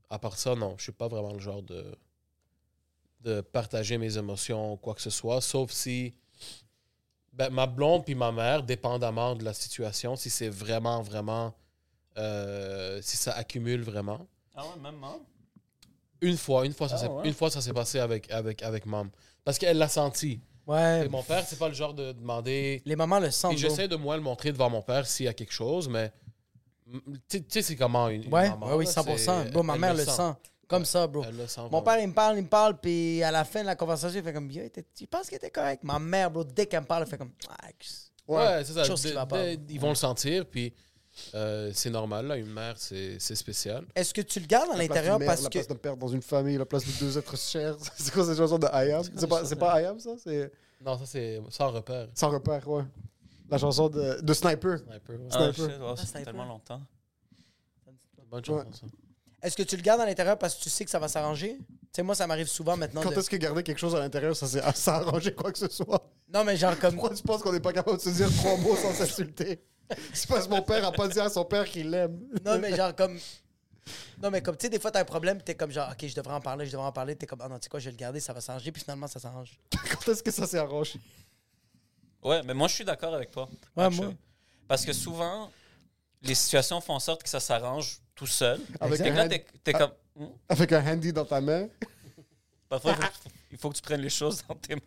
À part ça, non, je suis pas vraiment le genre de, de partager mes émotions ou quoi que ce soit, sauf si ben, ma blonde puis ma mère, dépendamment de la situation, si c'est vraiment, vraiment, euh, si ça accumule vraiment, Ah ouais, même moi? Une fois, une fois, ça Ah s'est ouais? une fois, ça s'est passé avec, avec, avec maman. Parce qu'elle l'a senti. Ouais. Et mon père, c'est pas le genre de demander. Les mamans le sentent. Et j'essaie de moi le montrer devant mon père s'il y a quelque chose, mais. Tu sais, c'est comment une, Ouais, maman. ouais, oui, là, 100%. c'est- Bro, ma mère le sent. Comme ça, bro. Elle le sent Mon père, il me parle, il me parle, puis à la fin de la conversation, il fait comme, tu penses qu'il était correct? Ma mère, bro, dès qu'elle me parle, elle fait comme, ah, Ouais, c'est ça. Dès- dès- Ils vont le sentir, puis euh, c'est normal, là. Une mère, c'est c'est spécial. Est-ce que tu le gardes à La l'intérieur parce la que. place d'un père dans une famille, la place de deux êtres chers. C'est quoi cette chanson de I Am? C'est pas, c'est pas I Am, ça? C'est Non, ça, c'est sans repère. sans repère, ouais. La chanson de, de Sniper. Sniper, ouais. Ah, Sniper. ouais, ça fait tellement longtemps. Bonne chanson, ça. Est-ce que tu le gardes à l'intérieur parce que tu sais que ça va s'arranger? Tu sais, moi, ça m'arrive souvent maintenant. Quand de- est-ce que garder quelque chose à l'intérieur, ça, a arrangé quoi que ce soit? Non, mais genre comme. Pourquoi tu penses qu'on n'est pas capable de se dire trois mots sans s'insulter? C'est parce que mon père a pas dit à son père qu'il l'aime. Non, mais genre comme. Non, mais comme, tu sais, des fois, t'as un problème, t'es comme genre, ok, je devrais en parler, je devrais en parler. T'es comme, ah non, tu sais quoi, je vais le garder, ça va s'arranger, puis finalement, ça s'arrange. Quand est-ce que ça s'est arrangé? Ouais, mais moi, je suis d'accord avec toi. Ouais, moi. Parce que souvent, les situations font en sorte que ça s'arrange tout seul. Avec un là, hand- t'es t'es comme. Hmm? Avec un handy dans ta main. Parfois, il faut, que- il faut que tu prennes les choses dans tes mains.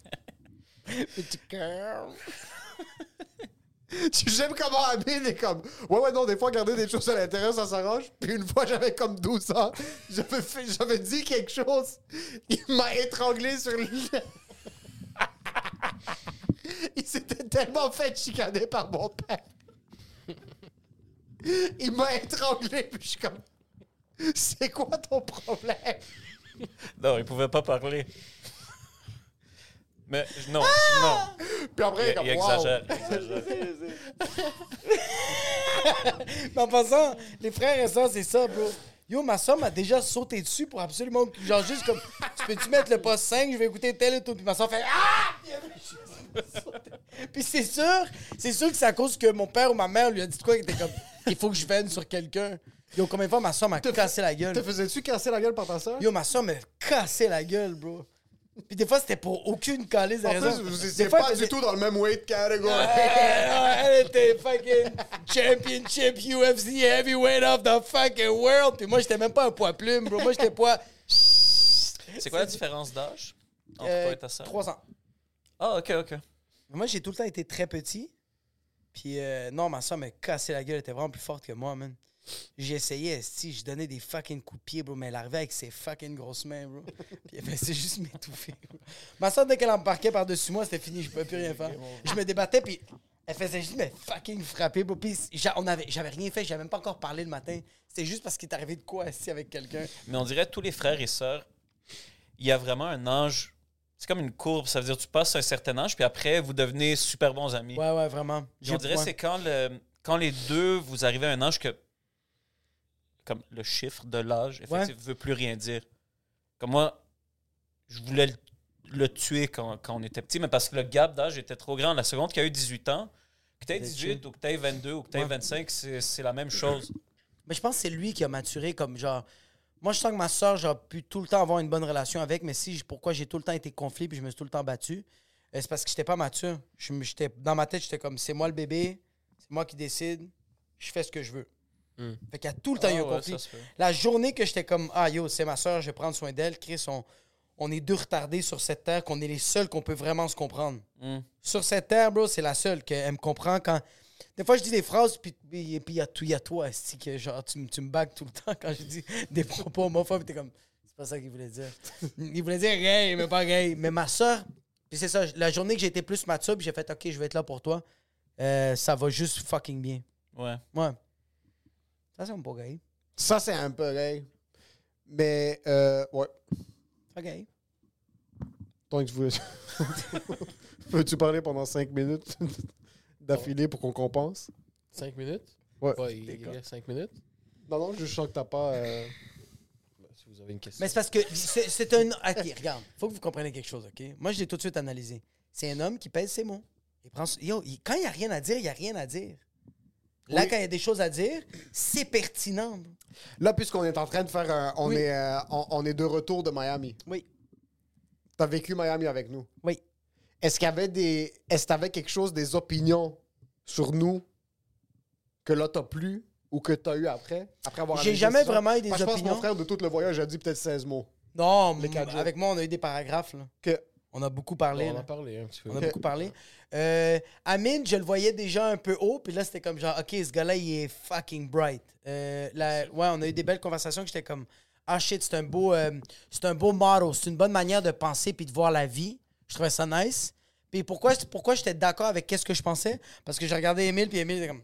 J'aime comment Amine est comme. Ouais, ouais, non, des fois, garder des choses à l'intérieur, ça s'arrange. Puis une fois, j'avais comme 12 ans, j'avais dit quelque chose. Il m'a étranglé sur le. Il s'était tellement fait chicaner par mon père. Il m'a étranglé, puis je suis comme. C'est quoi ton problème? Non, il pouvait pas parler. Mais non, non. Puis après, Il, comme. il wow. exagère. il exagère. Mais en passant, les frères et sœurs, c'est ça, bro. Yo, ma soeur m'a déjà sauté dessus pour absolument. Genre, juste comme, tu peux-tu mettre le poste 5, je vais écouter tel et tout. Puis ma soeur fait Ah! Puis c'est sûr, c'est sûr que c'est à cause que mon père ou ma mère lui a dit quoi, qu'il était comme, il faut que je vienne sur quelqu'un. Yo, combien de fois ma soeur m'a cassé la gueule? Te faisais-tu casser la gueule par ta soeur? Yo, ma soeur m'a cassé la gueule, bro. Puis des fois, c'était pour aucune calice de En raison. plus, vous pas du tout dans le même weight category. Elle était fucking championship UFC heavyweight of the fucking world. Puis moi, j'étais même pas un poids plume, bro. Moi, j'étais poids. C'est quoi la différence d'âge entre euh, toi et ta sœur? 3 ans. Ah, ok, ok. Moi, j'ai tout le temps été très petit. Puis euh, non, ma soeur m'a cassé la gueule. Elle était vraiment plus forte que moi, man. J'ai essayé, si je donnais des fucking coups de pied, bro, mais elle arrivait avec ses fucking grosses mains, bro. Puis elle faisait juste m'étouffer. bro. Ma soeur, dès qu'elle embarquait par-dessus moi, c'était fini, je pouvais plus rien faire. Je me débattais, puis elle faisait juste me fucking frapper, bro. Puis j'avais rien fait, j'avais même pas encore parlé le matin. C'était juste parce qu'il est arrivé de quoi assis avec quelqu'un. Mais on dirait tous les frères et sœurs, il y a vraiment un âge. C'est comme une courbe. Ça veut dire que tu passes un certain âge, puis après, vous devenez super bons amis. Ouais, ouais, vraiment. Puis on dirait que ouais. c'est quand, le, quand les deux, vous arrivez à un âge que. Comme le chiffre de l'âge, effectivement, ne veut plus rien dire. Comme moi, je voulais le, le tuer quand, quand on était petit, mais parce que le gap d'âge était trop grand. La seconde qui a eu 18 ans, que tu aies 18 ou que tu aies 22 ou que tu aies Ouais. 25, c'est la même chose. Mais je pense que c'est lui qui a maturé comme genre. Moi, je sens que ma soeur, j'ai pu tout le temps avoir une bonne relation avec, mais si pourquoi j'ai tout le temps été conflit puis je me suis tout le temps battu, euh, c'est parce que j'étais pas mature. Je dans ma tête, j'étais comme c'est moi le bébé, c'est moi qui décide, je fais ce que je veux. Hmm. Fait qu'il y a tout le temps Ah un ouais, conflit. ça se fait. La journée que j'étais comme Ah yo, c'est ma soeur, je vais prendre soin d'elle, Chris, on, on est deux retardés sur cette terre, qu'on est les seuls qu'on peut vraiment se comprendre. Hmm. Sur cette terre, bro, c'est la seule qu'elle me comprend quand. Des fois, je dis des phrases, puis puis il y a tout, il y a toi, que genre, tu, me- tu me bagues tout le temps quand je dis des propos homophobes, t'es comme, c'est pas ça qu'il voulait dire. Il voulait dire gay, mais pas gay. Mais ma soeur, puis c'est ça, la journée que j'ai été plus mature, puis j'ai fait, ok, je vais être là pour toi, euh, ça va juste fucking bien. Ouais. Ouais. Ça, c'est un peu gay. Ça, c'est un peu gay. Mais, euh, ouais. Ok. Tant que je voulais. Peux-tu parler pendant 5 minutes d'affilée pour qu'on compense? 5 minutes? Ouais. Ouais, il il reste 5 minutes? Non, non, je sens que t'as pas. euh, Ben, si vous avez une question. Mais c'est parce que c'est c'est un. Ok, regarde, faut que vous compreniez quelque chose, ok? Moi, je l'ai tout de suite analysé. C'est un homme qui pèse ses mots. Il prend, yo, il- quand il n'y a rien à dire, il n'y a rien à dire. Là, Oui. quand il y a des choses à dire, c'est pertinent. Là, puisqu'on est en train de faire. un- on, Oui. est, euh, on, on est de retour de Miami. Oui. T'as vécu Miami avec nous. Oui. Est-ce qu'il y avait des. Est-ce que t'avais quelque chose, des opinions sur nous que là, t'as plus Ou que t'as eu après? Après avoir J'ai jamais vraiment eu des Parce que Je pense que opinions. mon frère, de tout le voyage, a dit peut-être 16 mots. Non, Les m- quatre jours. avec moi, on a eu des paragraphes. Là. Que... On a beaucoup parlé. on a parlé un petit peu. On a beaucoup parlé. Euh, Amine, je le voyais déjà un peu haut, puis là, c'était comme genre, OK, ce gars-là, il est fucking bright. Euh, ouais, on a eu des belles conversations que j'étais comme, ah shit, c'est un beau, euh, c'est un beau motto, c'est une bonne manière de penser puis de voir la vie. Je trouvais ça nice. Puis pourquoi, pourquoi j'étais d'accord avec qu'est-ce que je pensais? Parce que j'ai regardé Emile, puis Emile était comme,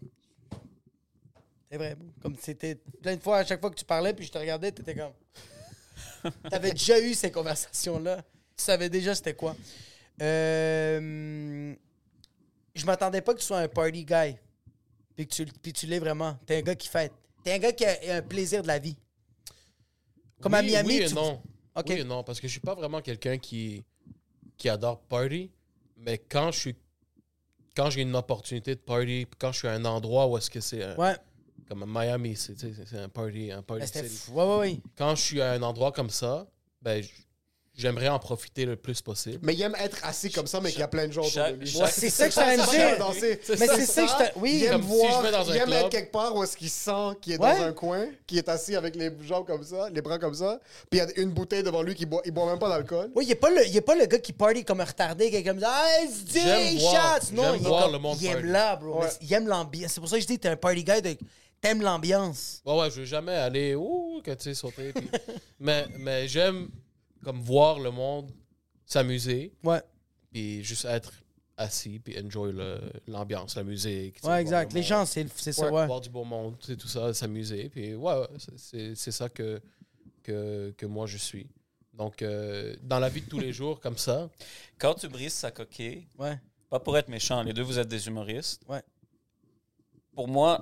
c'est vrai, comme c'était plein de fois, à chaque fois que tu parlais, puis je te regardais, t'étais comme, t'avais déjà eu ces conversations-là. Tu savais déjà c'était quoi. Euh, je m'attendais pas que tu sois un party guy. Puis que tu, puis tu l'es vraiment. T'es un gars qui fête. T'es un gars qui a un plaisir de la vie. Comme à Miami, Oui et tu- non. Ok. Oui et non, parce que je suis pas vraiment quelqu'un qui, qui adore party, mais quand je suis quand j'ai une opportunité de party, quand je suis à un endroit où est-ce que c'est un- Ouais, comme à Miami, c'est un party, un party ben, city. Ouais, ouais, ouais. Quand je suis à un endroit comme ça, ben j'aimerais en profiter le plus possible. Mais il aime être assis comme ça, mais qu'il y a plein de gens autour de lui. Ouais, c'est ça que je t'allais dire. danser. Mais c'est ça que je t'ai- Oui, il aime si voir, je vais dans un il aime club. être quelque part où est-ce qu'il sent qu'il est Ouais. dans un coin, qu'il est assis avec les jambes comme ça, les bras comme ça, puis il y a une bouteille devant lui qui boit, il boit même pas d'alcool. Oui, il n'est pas, le- il est pas le gars qui party comme un retardé, qui est comme ça, hey, shots! Non, j'aime il, voir comme- le monde il aime là, bro. Ouais. Il aime l'ambiance. C'est pour ça que je dis, t'es un party guy, de... t'aimes l'ambiance. Ouais, ouais, je veux jamais aller, ouh, que tu sais, sauter. puis- mais mais j'aime comme voir le monde s'amuser, Ouais, puis juste être assis, puis enjoy le- l'ambiance, la musique. ouais, exact. le Les gens, c'est ça, ouais. voir du beau monde, c'est tout ça, s'amuser. Puis ouais, c'est- ça que, que, que moi je suis. Donc, euh, dans la vie de tous les jours, comme ça, Quand tu brises sa coquille, Ouais. pas pour être méchant, les deux, vous êtes des humoristes. Ouais. Pour moi,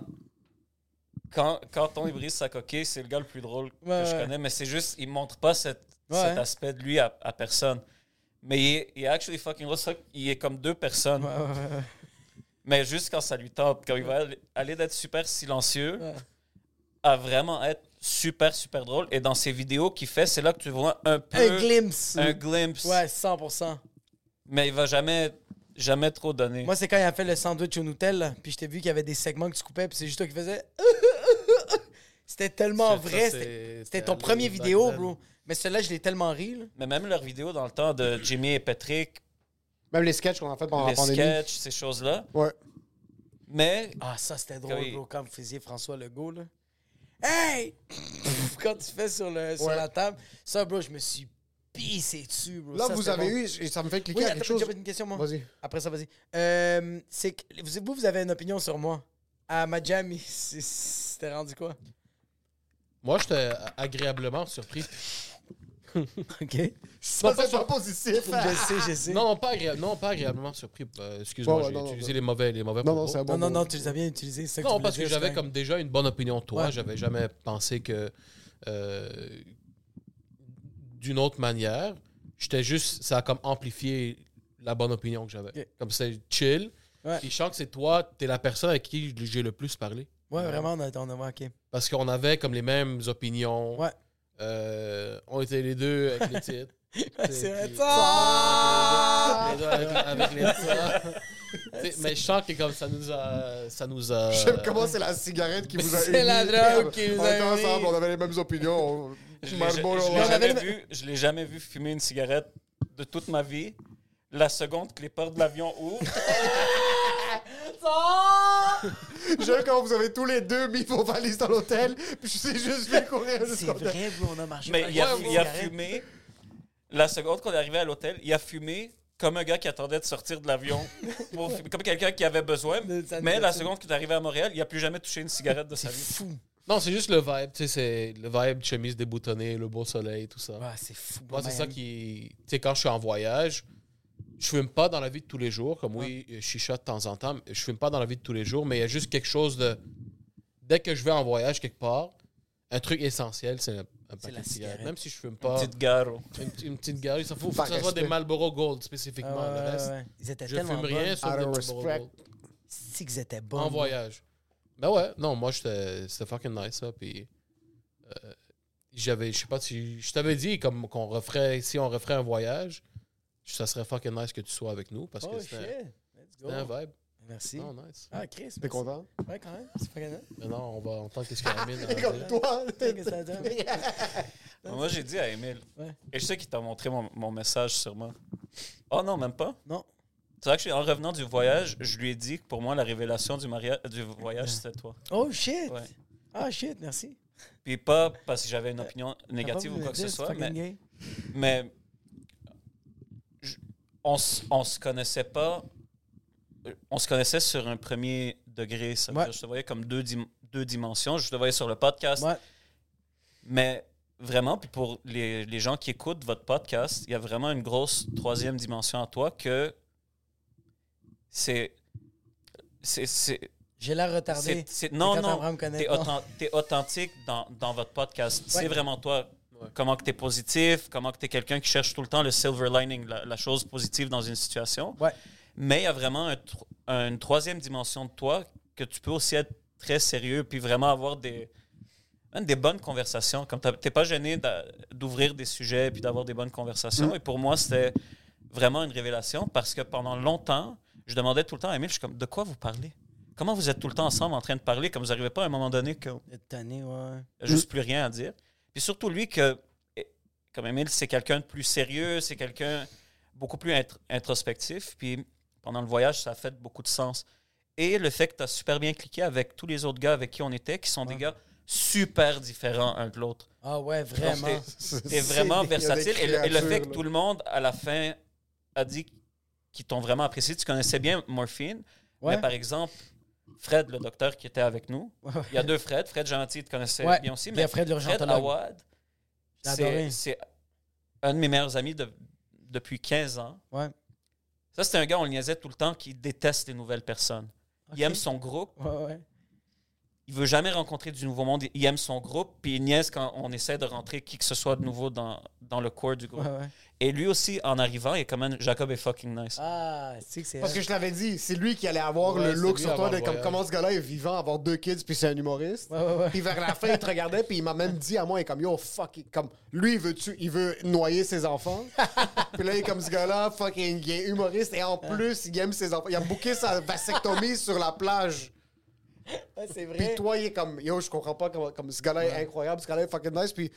quand, quand on brise sa coquille, c'est le gars le plus drôle Ouais, que je connais, mais c'est juste, il montre pas cette- Ouais. cet aspect de lui à, à personne. Mais il est, il est actually fucking qu'il est comme deux personnes. Ouais, ouais, ouais, ouais. Mais juste quand ça lui tente, quand il va aller- aller d'être super silencieux Ouais. à vraiment être super, super drôle. Et dans ses vidéos qu'il fait, c'est là que tu vois un peu. Un glimpse. Un glimpse. Ouais, 100%. Mais il va jamais, jamais trop donner. Moi, c'est quand il a fait le sandwich au Nutella, puis je t'ai vu qu'il y avait des segments que tu coupais, puis c'est juste toi qui faisais. C'était tellement vrai. C'était ton premier vidéo, bro. Mais celui-là, je l'ai tellement ri. là. Mais même leurs vidéos dans le temps de Jimmy et Patrick, Même les sketchs qu'on a fait pendant les la pandémie. sketchs, ces choses-là. Ouais. Mais Ah, ça, c'était drôle, Oui. bro, quand vous faisiez François Legault, là. Hey! quand tu fais sur, le, sur Ouais. la table, ça, bro, je me suis pissé dessus, bro. Là, Ça, vous avez bon. eu, et ça me fait cliquer Oui, à quelque chose. une question, moi. Vas-y. Après ça, vas-y. Euh, c'est que vous, vous, avez une opinion sur moi. À ma jam, il- c'est- c'était rendu quoi? moi, j'étais agréablement surpris. OK. Ça, c'est pas positif. Je sais, je sais. Non, pas, agré- non, pas agréablement surpris. Euh, Excuse-moi, Ouais, ouais, j'ai non, non, utilisé non. les mauvais, les mauvais Non, non, propos. c'est un bon non, non, mot. non, tu les as bien utilisés. c'est ça que tu Non, parce que dire, j'avais c'est comme déjà une bonne opinion de toi. Ouais. J'avais jamais pensé que euh, d'une autre manière, j'étais juste, ça a comme amplifié la bonne opinion que j'avais. Ok. Comme c'est chill. Ouais. Puis je sens que c'est toi, t'es la personne avec qui j'ai le plus parlé. Ouais, vraiment, on a, on a OK. Parce qu'on avait comme les mêmes opinions. Ouais. Euh, on était les deux avec les titres. C'est vrai, Puis- ça! Les deux avec, avec les titres. Mais je sens que comme ça nous a. Ça nous a J'aime comment c'est la cigarette qui vous a C'est la drogue qui nous On a était unis. ensemble, on avait les mêmes opinions. on- je. On je l'ai jamais vu fumer une cigarette de toute ma vie. La seconde que les portes de l'avion ouvrent, J'aime quand vous avez tous les deux mis vos valises dans l'hôtel, puis je sais juste fait courir C'est vrai, bro, on a marché. mais il a, il a fumé. La seconde qu'on est arrivé à l'hôtel, il a fumé comme un gars qui attendait de sortir de l'avion, comme quelqu'un qui avait besoin. Mais la seconde qu'il est arrivé à Montréal, il a plus jamais touché une cigarette de sa C'est vie. fou. Non, c'est juste le vibe. Tu sais, c'est le vibe, chemise déboutonnée, le beau soleil, tout ça. Ouais, c'est fou. Moi, c'est ça qui. Tu sais, quand je suis en voyage, je fume pas dans la vie de tous les jours. Comme oui, je chichote de temps en temps. mais Je fume pas dans la vie de tous les jours, mais il y a juste quelque chose de. Dès que je vais en voyage quelque part, un truc essentiel, c'est un, un paquet la de cigarettes. cigarette. Même si je fume pas. Petite garo. Une, petite- une petite galerie, ça faut, faut Par que ce soit des Marlboro Gold Ah, spécifiquement. ouais, le ouais, reste, ouais. Ils étaient je tellement fume rien Out des Marlboro. Gold. Si qu'ils étaient bons. En voyage. Ben ouais, non, moi, c'était fucking nice, ça. Puis, euh, j'avais, je sais pas si. Je t'avais dit comme qu'on referait, si on referait un voyage, ça serait fucking nice que tu sois avec nous parce Oh que shit. c'était Let's go. c'était un vibe. Merci. Oh, nice. Ah, Chris. T'es merci. content? Ouais, quand même. C'est pas grave. Mais non, on va entendre qu'est-ce qu'Amine a à Comme dire. toi. Qu'est-ce que ça donne? Moi, j'ai dit à Emile. Ouais. Et je sais qu'il t'a montré mon, mon message sûrement. Oh non, même pas. Non. C'est vrai que en revenant du voyage, je lui ai dit que pour moi, la révélation du, mariage, du voyage, c'était toi. Oh, shit. Ouais. Ah, shit, merci. Puis pas parce que j'avais une opinion négative ou quoi que ce soit, mais, mais on, on se connaissait pas. On se connaissait sur un premier degré. Ça veut Ouais. dire, je te voyais comme deux, dim- deux dimensions. Je te voyais sur le podcast. Ouais. Mais vraiment, puis pour les, les gens qui écoutent votre podcast, il y a vraiment une grosse troisième dimension à toi que c'est. J'ai l'air retardé. c'est- c'est- non, quand non. non. t'es authentique dans, dans votre podcast. C'est vraiment toi. Ouais. Comment que t'es positif, comment que t'es quelqu'un qui cherche tout le temps le silver lining, la, la chose positive dans une situation. Ouais. Mais il y a vraiment un une troisième dimension de toi que tu peux aussi être très sérieux puis vraiment avoir des, des bonnes conversations. Comme t'as- t'es pas gêné d'ouvrir des sujets puis d'avoir des bonnes conversations. Mm. Et pour moi, c'était vraiment une révélation parce que pendant longtemps, je demandais tout le temps à Emile, je suis comme, de quoi vous parlez? Comment vous êtes tout le temps ensemble en train de parler comme vous n'arrivez pas à un moment donné que tanné, ouais. juste plus rien à dire? Puis surtout lui que, eh, comme Emile, c'est quelqu'un de plus sérieux, c'est quelqu'un beaucoup plus int- introspectif. Puis pendant le voyage, ça a fait beaucoup de sens. Et le fait que tu as super bien cliqué avec tous les autres gars avec qui on était, qui sont des gars super différents un de l'autre. Ah ouais, vraiment. t'es- vraiment versatile. Et le, et le fait que tout le monde, à la fin, a dit qu'ils t'ont vraiment apprécié. Tu connaissais bien Morphine, Ouais. mais par exemple, Fred, le docteur qui était avec nous, Ouais, ouais. il y a deux Fred. Fred Gentil, tu connaissais Ouais. bien aussi. Puis il y a Mais Fred. Awad, c'est un de mes meilleurs amis de- depuis 15 ans. Ça, c'est un gars, on le niaisait tout le temps, qui déteste les nouvelles personnes. Il aime son groupe. Il veut jamais rencontrer du nouveau monde. Il aime son groupe. Puis il niaise quand on essaie de rentrer qui que ce soit de nouveau dans, dans le corps du groupe. Ouais, ouais. Et lui aussi, en arrivant, il est quand même Jacob est fucking nice. Ah, c'est que c'est. Parce que je l'avais dit, c'est lui qui allait avoir Ouais, le look sur toi de comme comment ce gars-là est vivant, avoir deux kids, puis c'est un humoriste. Ouais, ouais, ouais. Puis vers la fin, il te regardait, puis il m'a même dit à moi, il est comme yo, fuck, it. comme lui, il veut, tu, il veut noyer ses enfants. puis là, il est comme ce gars-là, fucking, il est humoriste, et en plus, il aime ses enfants. Il a booké sa vasectomie sur la plage. Ouais, c'est Puis vrai. toi, il est comme, yo, je comprends pas comment, comme ce gars-là est incroyable, ce gars-là est fucking nice. Puis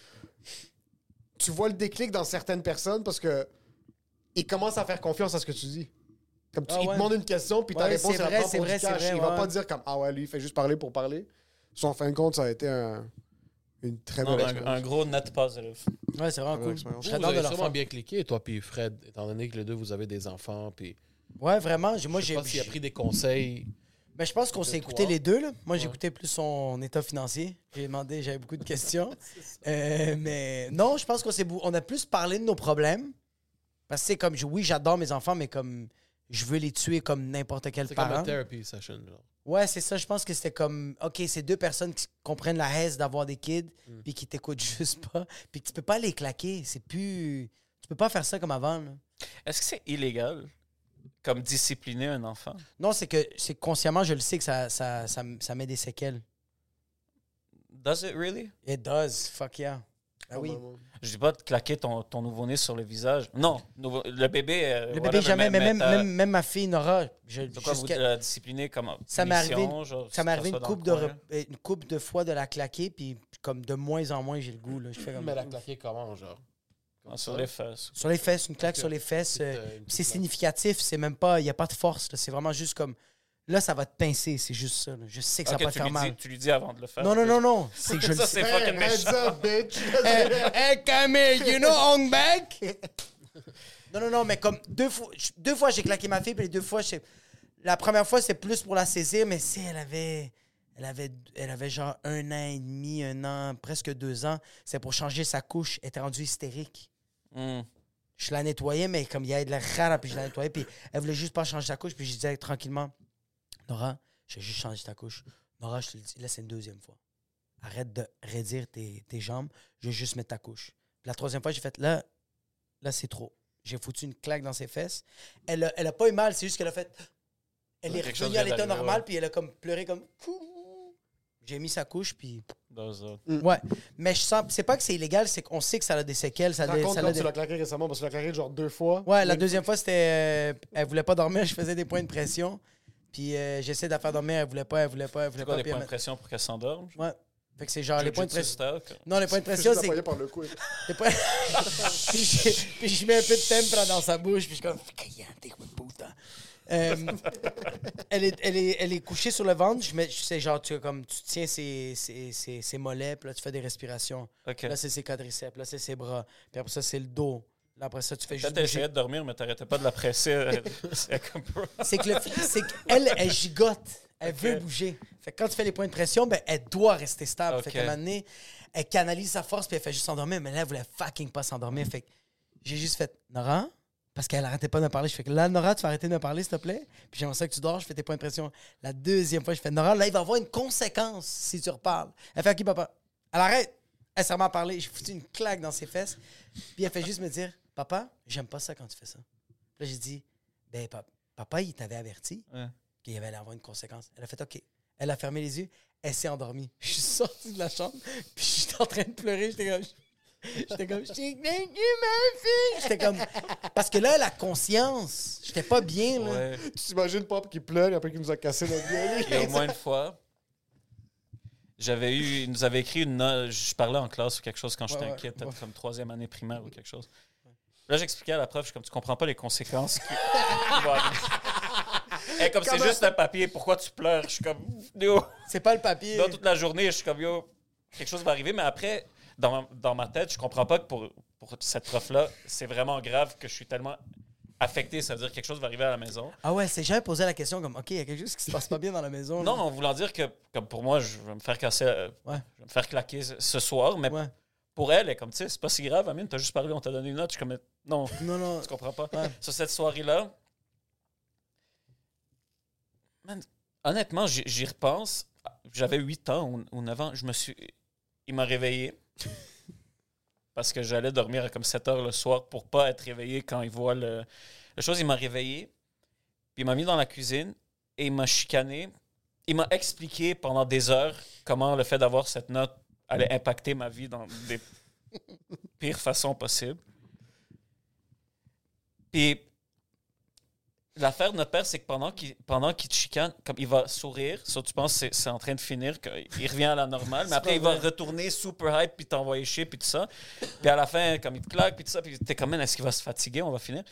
tu vois le déclic dans certaines personnes parce que il commence à faire confiance à ce que tu dis. Comme tu, Ah il ouais. te demande une question, puis ta Ouais, réponse c'est vrai, c'est vrai, c'est il va pas dire comme, ah ouais, lui, il fait juste parler pour parler. Sur en fin de compte, ça a été un- une très belle un, expérience. un gros net positive. Ouais, c'est vraiment cool. Vous, vous avez sûrement bien cliqué, toi puis Fred, étant donné que les deux, vous avez des enfants. Puis Ouais, vraiment. Moi, je sais j'ai. pas s'il a pris des conseils. Ben, je pense qu'on s'est écouté les deux. Là. Moi, Ouais. j'écoutais plus son état financier. J'ai demandé, j'avais beaucoup de questions. Euh, mais non, je pense qu'on s'est bou- on a plus parlé de nos problèmes. Parce que c'est comme, je- oui, j'adore mes enfants, mais comme je veux les tuer comme n'importe quel C'est comme parent. un therapy session. Genre. Ouais, c'est ça. Je pense que c'était comme, OK, c'est deux personnes qui comprennent la haise d'avoir des kids, Mm. puis qui t'écoutent juste pas, puis que tu peux pas les claquer. C'est plus. Tu peux pas faire ça comme avant. là. Est-ce que c'est illégal? Comme discipliner un enfant? Non, c'est que c'est que consciemment, je le sais que ça, ça, ça, ça met des séquelles. Does it really? It does. Fuck yeah. Ah oui. Je dis pas de claquer ton, ton nouveau-né sur le visage. Non, nouveau- le bébé. euh, Le whatever, bébé, jamais, mais même, ta- même, même ma fille Nora, je, De quoi vous jusqu'à- la discipliner comme ça m'est arrivé, punition, genre, ça m'est arrivé une dans le de, coin. re- une couple de fois de la claquer, puis comme de moins en moins, j'ai le goût. Là. Je fais comme, Mais la claquer comment, genre? Comme Ah, ça? sur les fesses. Sur les fesses, une claque sur les fesses. Euh, c'est significatif, c'est même pas, il n'y a pas de force. C'est vraiment juste comme, là, ça va te pincer, c'est juste ça. là. Je sais que ça va te faire mal. dis, tu lui dis avant de le faire. Non, non, non, non. C'est que je le Ça, sais. c'est fucking Hey, méchant. heads up, bitch! hey, hey, Camille, you know Hong Bak? Non, non, non, mais comme deux fois, deux fois j'ai claqué ma fille, puis les deux fois, la première fois, c'est plus pour la saisir, mais si elle avait, elle avait, elle avait genre un an et demi, un an, presque deux ans, c'est pour changer sa couche, elle était rendue hystérique. Hmm. Je la nettoyais, mais comme il y avait de la rara, puis je la nettoyais, puis elle voulait juste pas changer sa couche, puis je disais tranquillement, Nora, j'ai juste changé ta couche. Nora, je te le dis, là, c'est une deuxième fois. Arrête de raidir tes, tes jambes, je vais juste mettre ta couche. Puis la troisième fois, j'ai fait, là, là, c'est trop. J'ai foutu une claque dans ses fesses. Elle a, elle a pas eu mal, c'est juste qu'elle a fait. Elle est revenue à l'état normal, ouais. puis elle a comme pleuré comme. J'ai mis sa couche, puis. It? Ouais. Mais je sens. C'est pas que c'est illégal, c'est qu'on sait que ça a des séquelles. Ça a des- Raconte ça a quand des- tu l'as claqué récemment, parce que tu l'as claqué genre deux fois. Ouais, la deuxième fois, c'était. euh, elle voulait pas dormir, je faisais des points de pression. Puis euh, j'essaie de la faire dormir, elle voulait pas, elle voulait pas, elle voulait C'est quoi pas. les puis points de elle pression pour qu'elle s'endorme? m'a- Ouais. Fait que c'est genre les points de pression. style, Non, les points de Juste pression, c'est. envoyé par le les points- puis, je, puis je mets un peu de tempra dans sa bouche, puis je suis comme. Callante, hijo de puta. Euh, elle, est, elle, est, elle est couchée sur le ventre. Je mets, c'est genre, tu, comme, tu tiens ses, ses, ses, ses mollets, puis là, tu fais des respirations. OK. Là, c'est ses quadriceps, là, c'est ses bras. Puis après ça, c'est le dos. Là, après ça, tu fais Peut-être juste. essayait de dormir, mais t'arrêtais pas de la presser. C'est que le, c'est qu'elle, elle gigote. Elle veut bouger. Fait que quand tu fais les points de pression, ben, elle doit rester stable. Fait qu'à un moment donné, elle canalise sa force puis elle fait juste s'endormir. Mais là, elle voulait fucking pas s'endormir. Fait que j'ai juste fait Nora, parce qu'elle arrêtait pas de me parler. Je fais que là, Nora, tu vas arrêter de me parler, s'il te plaît? Puis j'aimerais ça que tu dors, je fais tes points de pression. La deuxième fois, je fais Nora, là, il va y avoir une conséquence si tu reparles. Elle fait OK, papa. Elle arrête. Elle s'est remise à parler. J'ai foutu une claque dans ses fesses. Puis elle fait juste me dire Papa, j'aime pas ça quand tu fais ça. Puis là, j'ai dit Ben, papa, papa, il t'avait averti Ouais. qu'il allait avoir une conséquence. Elle a fait OK. Elle a fermé les yeux. Elle s'est endormie. Je suis sorti de la chambre. Puis j'étais en train de pleurer. J'étais comme. J'étais comme. J'ai ma fille. J'étais comme. Parce que là, la conscience. J'étais pas bien, là. Ouais. Tu t'imagines Pop qui pleure après qu'il nous a cassé notre gueule? A au moins une fois, j'avais eu, il nous avait écrit une note, je parlais en classe ou quelque chose quand j'étais Ouais, ouais, inquiet, peut-être ouais. comme troisième année primaire ou quelque chose. Là, j'expliquais à la prof, je suis comme, tu comprends pas les conséquences qui, qui vont arriver. Et comme c'est juste un papier, pourquoi tu pleures? Je suis comme, yo, C'est pas le papier. dans toute la journée, je suis comme, yo, quelque chose va arriver, mais après, dans, dans ma tête, je comprends pas que pour, pour cette prof-là, c'est vraiment grave que je suis tellement affecté, ça veut dire que quelque chose va arriver à la maison. Ah ouais, c'est jamais posé la question comme OK, il y a quelque chose qui se passe pas bien dans la maison. Non, en voulant dire que, comme pour moi, je vais me faire casser, euh, Ouais. je vais me faire claquer ce- soir, mais Ouais. pour elle, elle est comme, tu sais, c'est pas si grave, Amine, t'as juste parlé, on t'a donné une note. Je suis comme, non, Non, non. tu comprends pas. Ouais. Sur cette soirée-là, honnêtement, j'y repense. J'avais 8 ans ou, ou 9 ans, je me suis. Il m'a réveillé. Parce que j'allais dormir à comme 7 heures le soir pour pas être réveillé quand il voit le. La chose, il m'a réveillé, puis il m'a mis dans la cuisine et il m'a chicané. Il m'a expliqué pendant des heures comment le fait d'avoir cette note allait impacter ma vie dans des pires façons possibles. Puis l'affaire de notre père, c'est que pendant qu'il pendant qu'il te chicane, comme il va sourire, ça tu penses que c'est- en train de finir, qu'il revient à la normale, mais après il va retourner super hype, puis t'envoyer chier, puis tout ça. Puis à la fin, comme il te claque, puis tout ça, puis t'es comme, est-ce qu'il va se fatiguer, on va finir.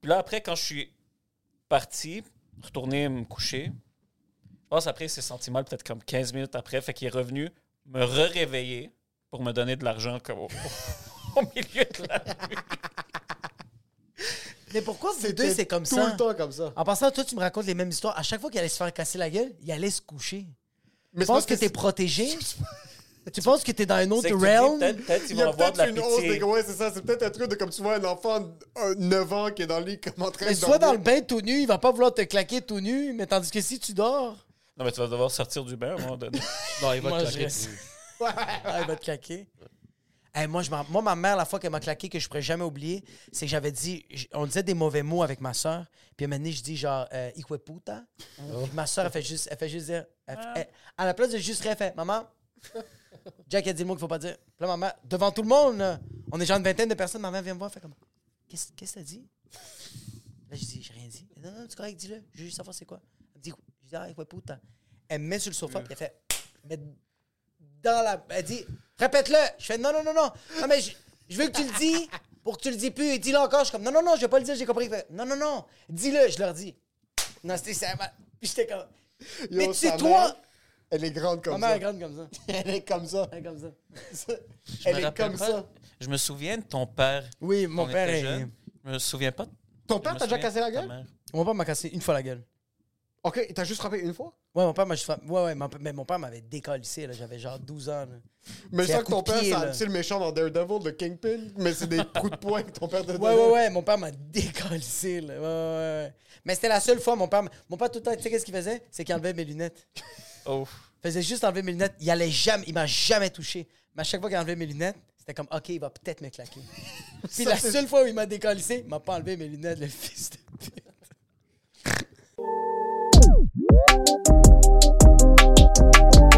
Puis là, après, quand je suis parti, retourner me coucher, je pense après, il s'est senti mal, peut-être comme 15 minutes après, fait qu'il est revenu me re-réveiller pour me donner de l'argent comme au, au milieu de la nuit. Mais pourquoi vous deux, c'est comme tout ça? le temps comme ça. En passant, toi, tu me racontes les mêmes histoires. À chaque fois qu'il allait se faire casser la gueule, il allait se coucher. Mais Tu penses que t'es protégé? tu penses que t'es dans un autre que realm? peut-être, a vont avoir de la une pitié. des... Ouais, c'est ça. C'est peut-être un truc de comme tu vois un enfant de euh, 9 ans qui est dans le lit comme en train Mais de soit dans le bain tout nu, il va pas vouloir te claquer tout nu, mais tandis que si tu dors, Non, mais tu vas devoir sortir du bain à un moment donné. Non, il va Moi, te claquer. ah, il va te claquer. Hey, moi, je moi, ma mère, la fois qu'elle m'a claqué, que je pourrais jamais oublier, c'est que j'avais dit, on disait des mauvais mots avec ma soeur, puis un moment donné, je dis genre, euh, puta. Puis ma soeur, elle fait juste, elle fait juste dire, elle- elle- à la place de juste rire, elle fait, maman, Jack a dit le mot qu'il faut pas dire. Puis là, ma mère, devant tout le monde, on est genre une vingtaine de personnes, ma mère vient me voir, elle fait comme, qu'est-ce qu'est-ce que t'as dit? Là, je dis, j'ai rien dit. Elle dit, non, non, c'est correct, dis-le, je veux juste savoir c'est quoi. Elle me dit, je dis, ah, puta. Elle me met sur le sofa, puis elle fait, mais dans la. Elle dit Répète-le. Je fais Non, non, non, non. Non, mais je, je veux que tu le dis pour que tu le dis plus. Et dis-le encore. Je suis comme Non, non, non, je vais pas le dire, j'ai compris. Non, non, non. Dis-le. Je leur dis Non, c'était ça. ma- Puis j'étais comme. Yo, mais tu toi. mère, Elle est grande Ma comme mère ça. est grande comme ça. Elle est comme ça. Elle est comme ça. Je Elle me est comme pas. ça. Je me souviens de ton père. Oui, mon on père est. jeune. Je me souviens pas. de- Ton père t'a déjà cassé la gueule? Mon père m'a cassé une fois la gueule. Ok, il t'a juste frappé une fois? Ouais, mon père m'a juste frappé. Ouais, ouais, mon- mais mon père m'avait décalissé, là. J'avais genre 12 ans, là. Mais C'est ça à que ton de père, c'est le méchant dans Daredevil, le Kingpin, mais c'est des coups de poing que ton père te Ouais, ouais, ouais, mon père m'a décalissé, là. Ouais, ouais, ouais. Mais c'était la seule fois, mon père. Mon père, tout le temps, tu sais, qu'est-ce qu'il faisait? C'est qu'il enlevait mes lunettes. Oh. Il faisait juste enlever mes lunettes. Il allait jamais, il m'a jamais touché. Mais à chaque fois qu'il enlevait mes lunettes, c'était comme, OK, il va peut-être me claquer. Puis Ça, la seule fois où il m'a décalissé, il m'a pas enlevé mes lunettes, le fils de pute. Thank you.